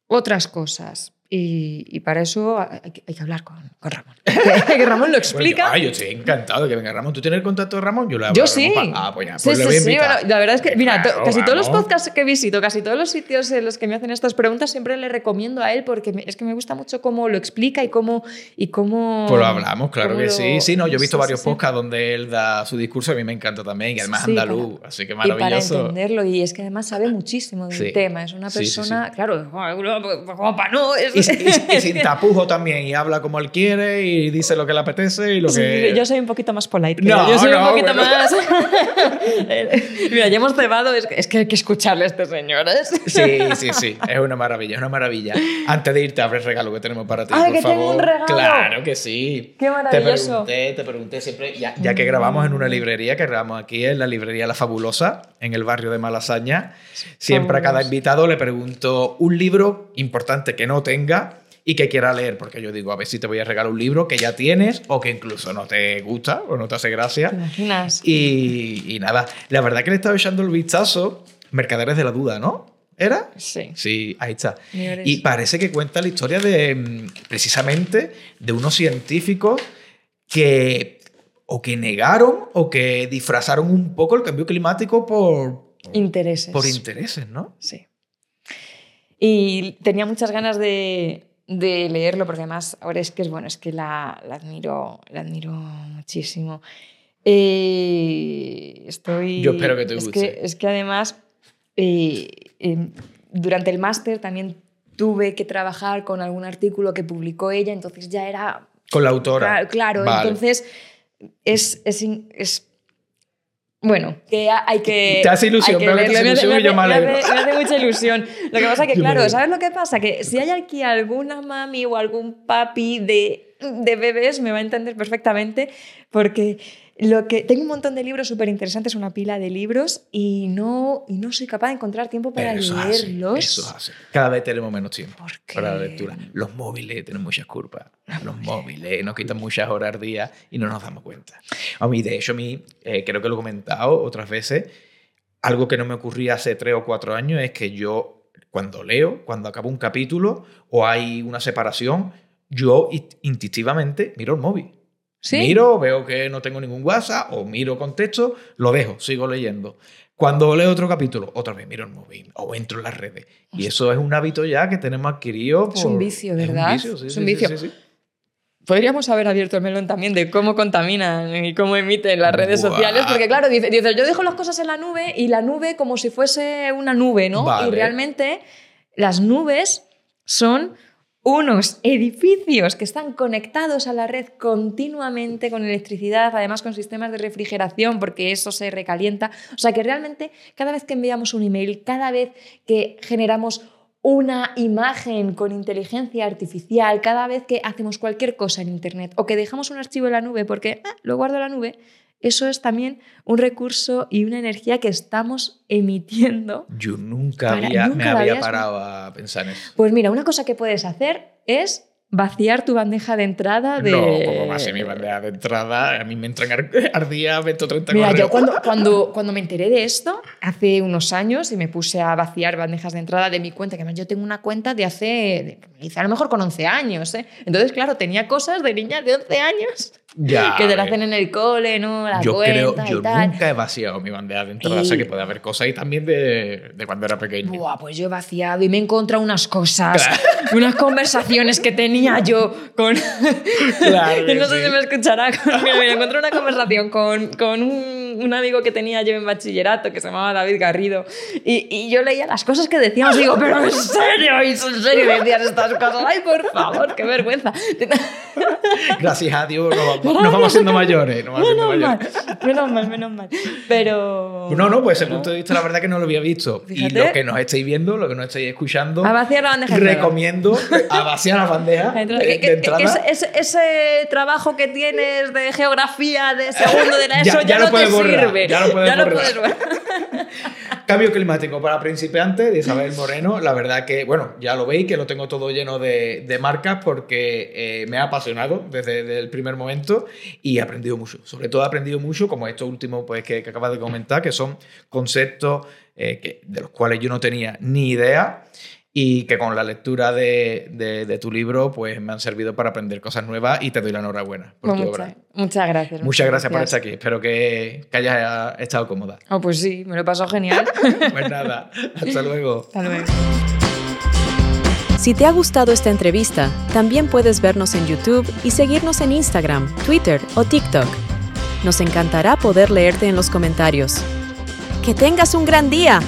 otras cosas. Y, y para eso hay que, hay que hablar con, con Ramón. Que, que Ramón lo explica. Bueno, yo, ay, yo estoy encantado de que venga Ramón. ¿Tú tienes el contacto de Ramón? Yo le hablo Yo sí. pa- Ah, pues ya, Sí, pues sí, sí, invitar. bueno, la verdad es que, mira, to- Claro, casi todos los podcasts que visito, casi todos los sitios en los que me hacen estas preguntas, siempre le recomiendo a él porque me- es que me gusta mucho cómo lo explica y cómo. Y cómo Pues lo hablamos, claro que lo- sí. Sí, no, yo he visto sí, varios sí, sí. podcasts donde él da su discurso, a mí me encanta también, y además Sí, andaluz, así que Y para maravilloso. entenderlo, y es que además sabe muchísimo del Sí. tema. Es una Sí, sí, sí. persona, claro, como para no. es- Y, y- y sin tapujo también, y habla como él quiere, y dice lo que le apetece y lo Sí, que. yo soy un poquito más polite. No, yo soy no, un poquito bueno. más. Mira, ya hemos cebado, es es que hay que escucharle a este señor. ¿eh? Sí, sí, sí, es una maravilla, es una maravilla. Antes de irte, abre el regalo que tenemos para ti, Ay, por que tengo favor. un regalo. Claro que sí. Qué maravilloso. Te pregunté, te pregunté siempre, ya, ya que grabamos en una librería, que grabamos aquí en la librería La Fabulosa, en el barrio de Malasaña, siempre a cada invitado le pregunto un libro importante que no tenga y que quiera leer, porque yo digo, a ver si te voy a regalar un libro que ya tienes o que incluso no te gusta o no te hace gracia. ¿Te imaginas? Y, y nada, la verdad que le estaba echando el vistazo, Mercaderes de la Duda, ¿no? ¿Era? Sí. Sí, ahí está. Y parece que cuenta la historia de, mm, precisamente, de unos científicos que o que negaron o que disfrazaron un poco el cambio climático por, Intereses. por intereses, ¿no? Sí. Y tenía muchas ganas de, de leerlo, porque además ahora es que es bueno, es que la, la admiro, la admiro muchísimo. Eh, estoy. Yo espero que te es guste. Que, es que además, eh, eh, durante el máster también tuve que trabajar con algún artículo que publicó ella, entonces ya era Con la autora. Claro, claro, Vale. entonces es, es, es- bueno, que ha- hay que. Te hace ilusión, hay que veo que te hace Me ilusión y yo me me alegro. hace- me hace mucha ilusión. Lo que pasa es que, me claro. ¿sabes lo que pasa? Que si hay aquí alguna mami o algún papi de, de bebés, me va a entender perfectamente, porque lo que tengo un montón de libros súper interesantes, una pila de libros, y no, y no soy capaz de encontrar tiempo para eso leerlos. eso es así. Cada vez tenemos menos tiempo para la lectura. Los móviles tienen muchas curvas. Los móviles nos quitan muchas horas al día y no nos damos cuenta. A mí, de hecho, a mí, eh, creo que lo he comentado otras veces, algo que no me ocurría hace tres o cuatro años es que yo, cuando leo, cuando acabo un capítulo o hay una separación, yo in- instintivamente miro el móvil. ¿Sí? Miro, veo que no tengo ningún WhatsApp o miro contexto, lo dejo, sigo leyendo. Cuando leo otro capítulo, otra vez miro el móvil o entro en las redes. Y eso es un hábito ya que tenemos adquirido. Es un vicio, es ¿verdad? vicio, sí, Es un vicio. sí. Podríamos haber abierto el melón también de cómo contaminan y cómo emiten las redes Buah. sociales, porque claro, dices, dice, yo dejo las cosas en la nube y la nube como si fuese una nube, ¿no? Vale. Y realmente las nubes son unos edificios que están conectados a la red continuamente con electricidad, además con sistemas de refrigeración, porque eso se recalienta. O sea que realmente cada vez que enviamos un email, cada vez que generamos una imagen con inteligencia artificial, cada vez que hacemos cualquier cosa en Internet o que dejamos un archivo en la nube porque ah, lo guardo en la nube, eso es también un recurso y una energía que estamos emitiendo. Yo nunca, Para- había, nunca me había habías- parado a pensar en eso. Pues mira, una cosa que puedes hacer es vaciar tu bandeja de entrada de... No, como a ser mi bandeja de entrada, a mí me entran ar, al día 20 o 30 Mira, correos. yo cuando, cuando, cuando me enteré de esto, hace unos años, y me puse a vaciar bandejas de entrada de mi cuenta, que además yo tengo una cuenta de hace, de- a lo mejor con 11 años, ¿eh? Entonces, claro, tenía cosas de niñas de 11 años Ya, que te la ves. hacen en el cole, ¿no? La yo creo, cuenta yo y tal. nunca he vaciado mi bandeja de entrada, Y- o sea que puede haber cosas ahí también de, de cuando era pequeño. Buah, pues yo he vaciado y me he encontrado unas cosas, unas conversaciones que tenía yo con... Claro que no sé sí. si me escuchará. Con... Mira, encontré una conversación con, con un, un amigo que tenía yo en bachillerato que se llamaba David Garrido y, y yo leía las cosas que decíamos y digo, pero en serio, ¿Y en serio decías estas cosas. Ay, por favor, qué vergüenza. Gracias a Dios nos vamos, nos vamos haciendo mayores. Nos vamos Menos mal, mayores. menos mal, menos mal. Pero... No, no, pues ese punto de vista la verdad que no lo había visto. Fíjate. Y lo que nos estáis viendo, lo que nos estáis escuchando, A vaciar la bandeja recomiendo a vaciar la bandeja de, de entrada. ese, ese- ese trabajo que tienes de geografía de segundo de la Ya- ESO ya ya, lo no puedes sirve. ya lo puedes borrar. puedes. Cambio climático para principiantes de Isabel Moreno. La verdad que, bueno, ya lo veis, que lo tengo todo lleno de, de marcas porque eh, me ha apasionado desde, el primer momento y he aprendido mucho. Sobre todo he aprendido mucho, como esto último pues, que, que acabas de comentar, que son conceptos eh, que, de los cuales yo no tenía ni idea y que con la lectura de, de, tu libro pues me han servido para aprender cosas nuevas y te doy la enhorabuena por pues tu mucha, obra. Muchas gracias. Muchas gracias, por estar aquí. Espero que, que hayas estado cómoda. Oh, pues sí, me lo he pasado genial. pues nada, hasta luego. Hasta luego. Si te ha gustado esta entrevista, también puedes vernos en YouTube y seguirnos en Instagram, Twitter o TikTok. Nos encantará poder leerte en los comentarios. ¡Que tengas un gran día!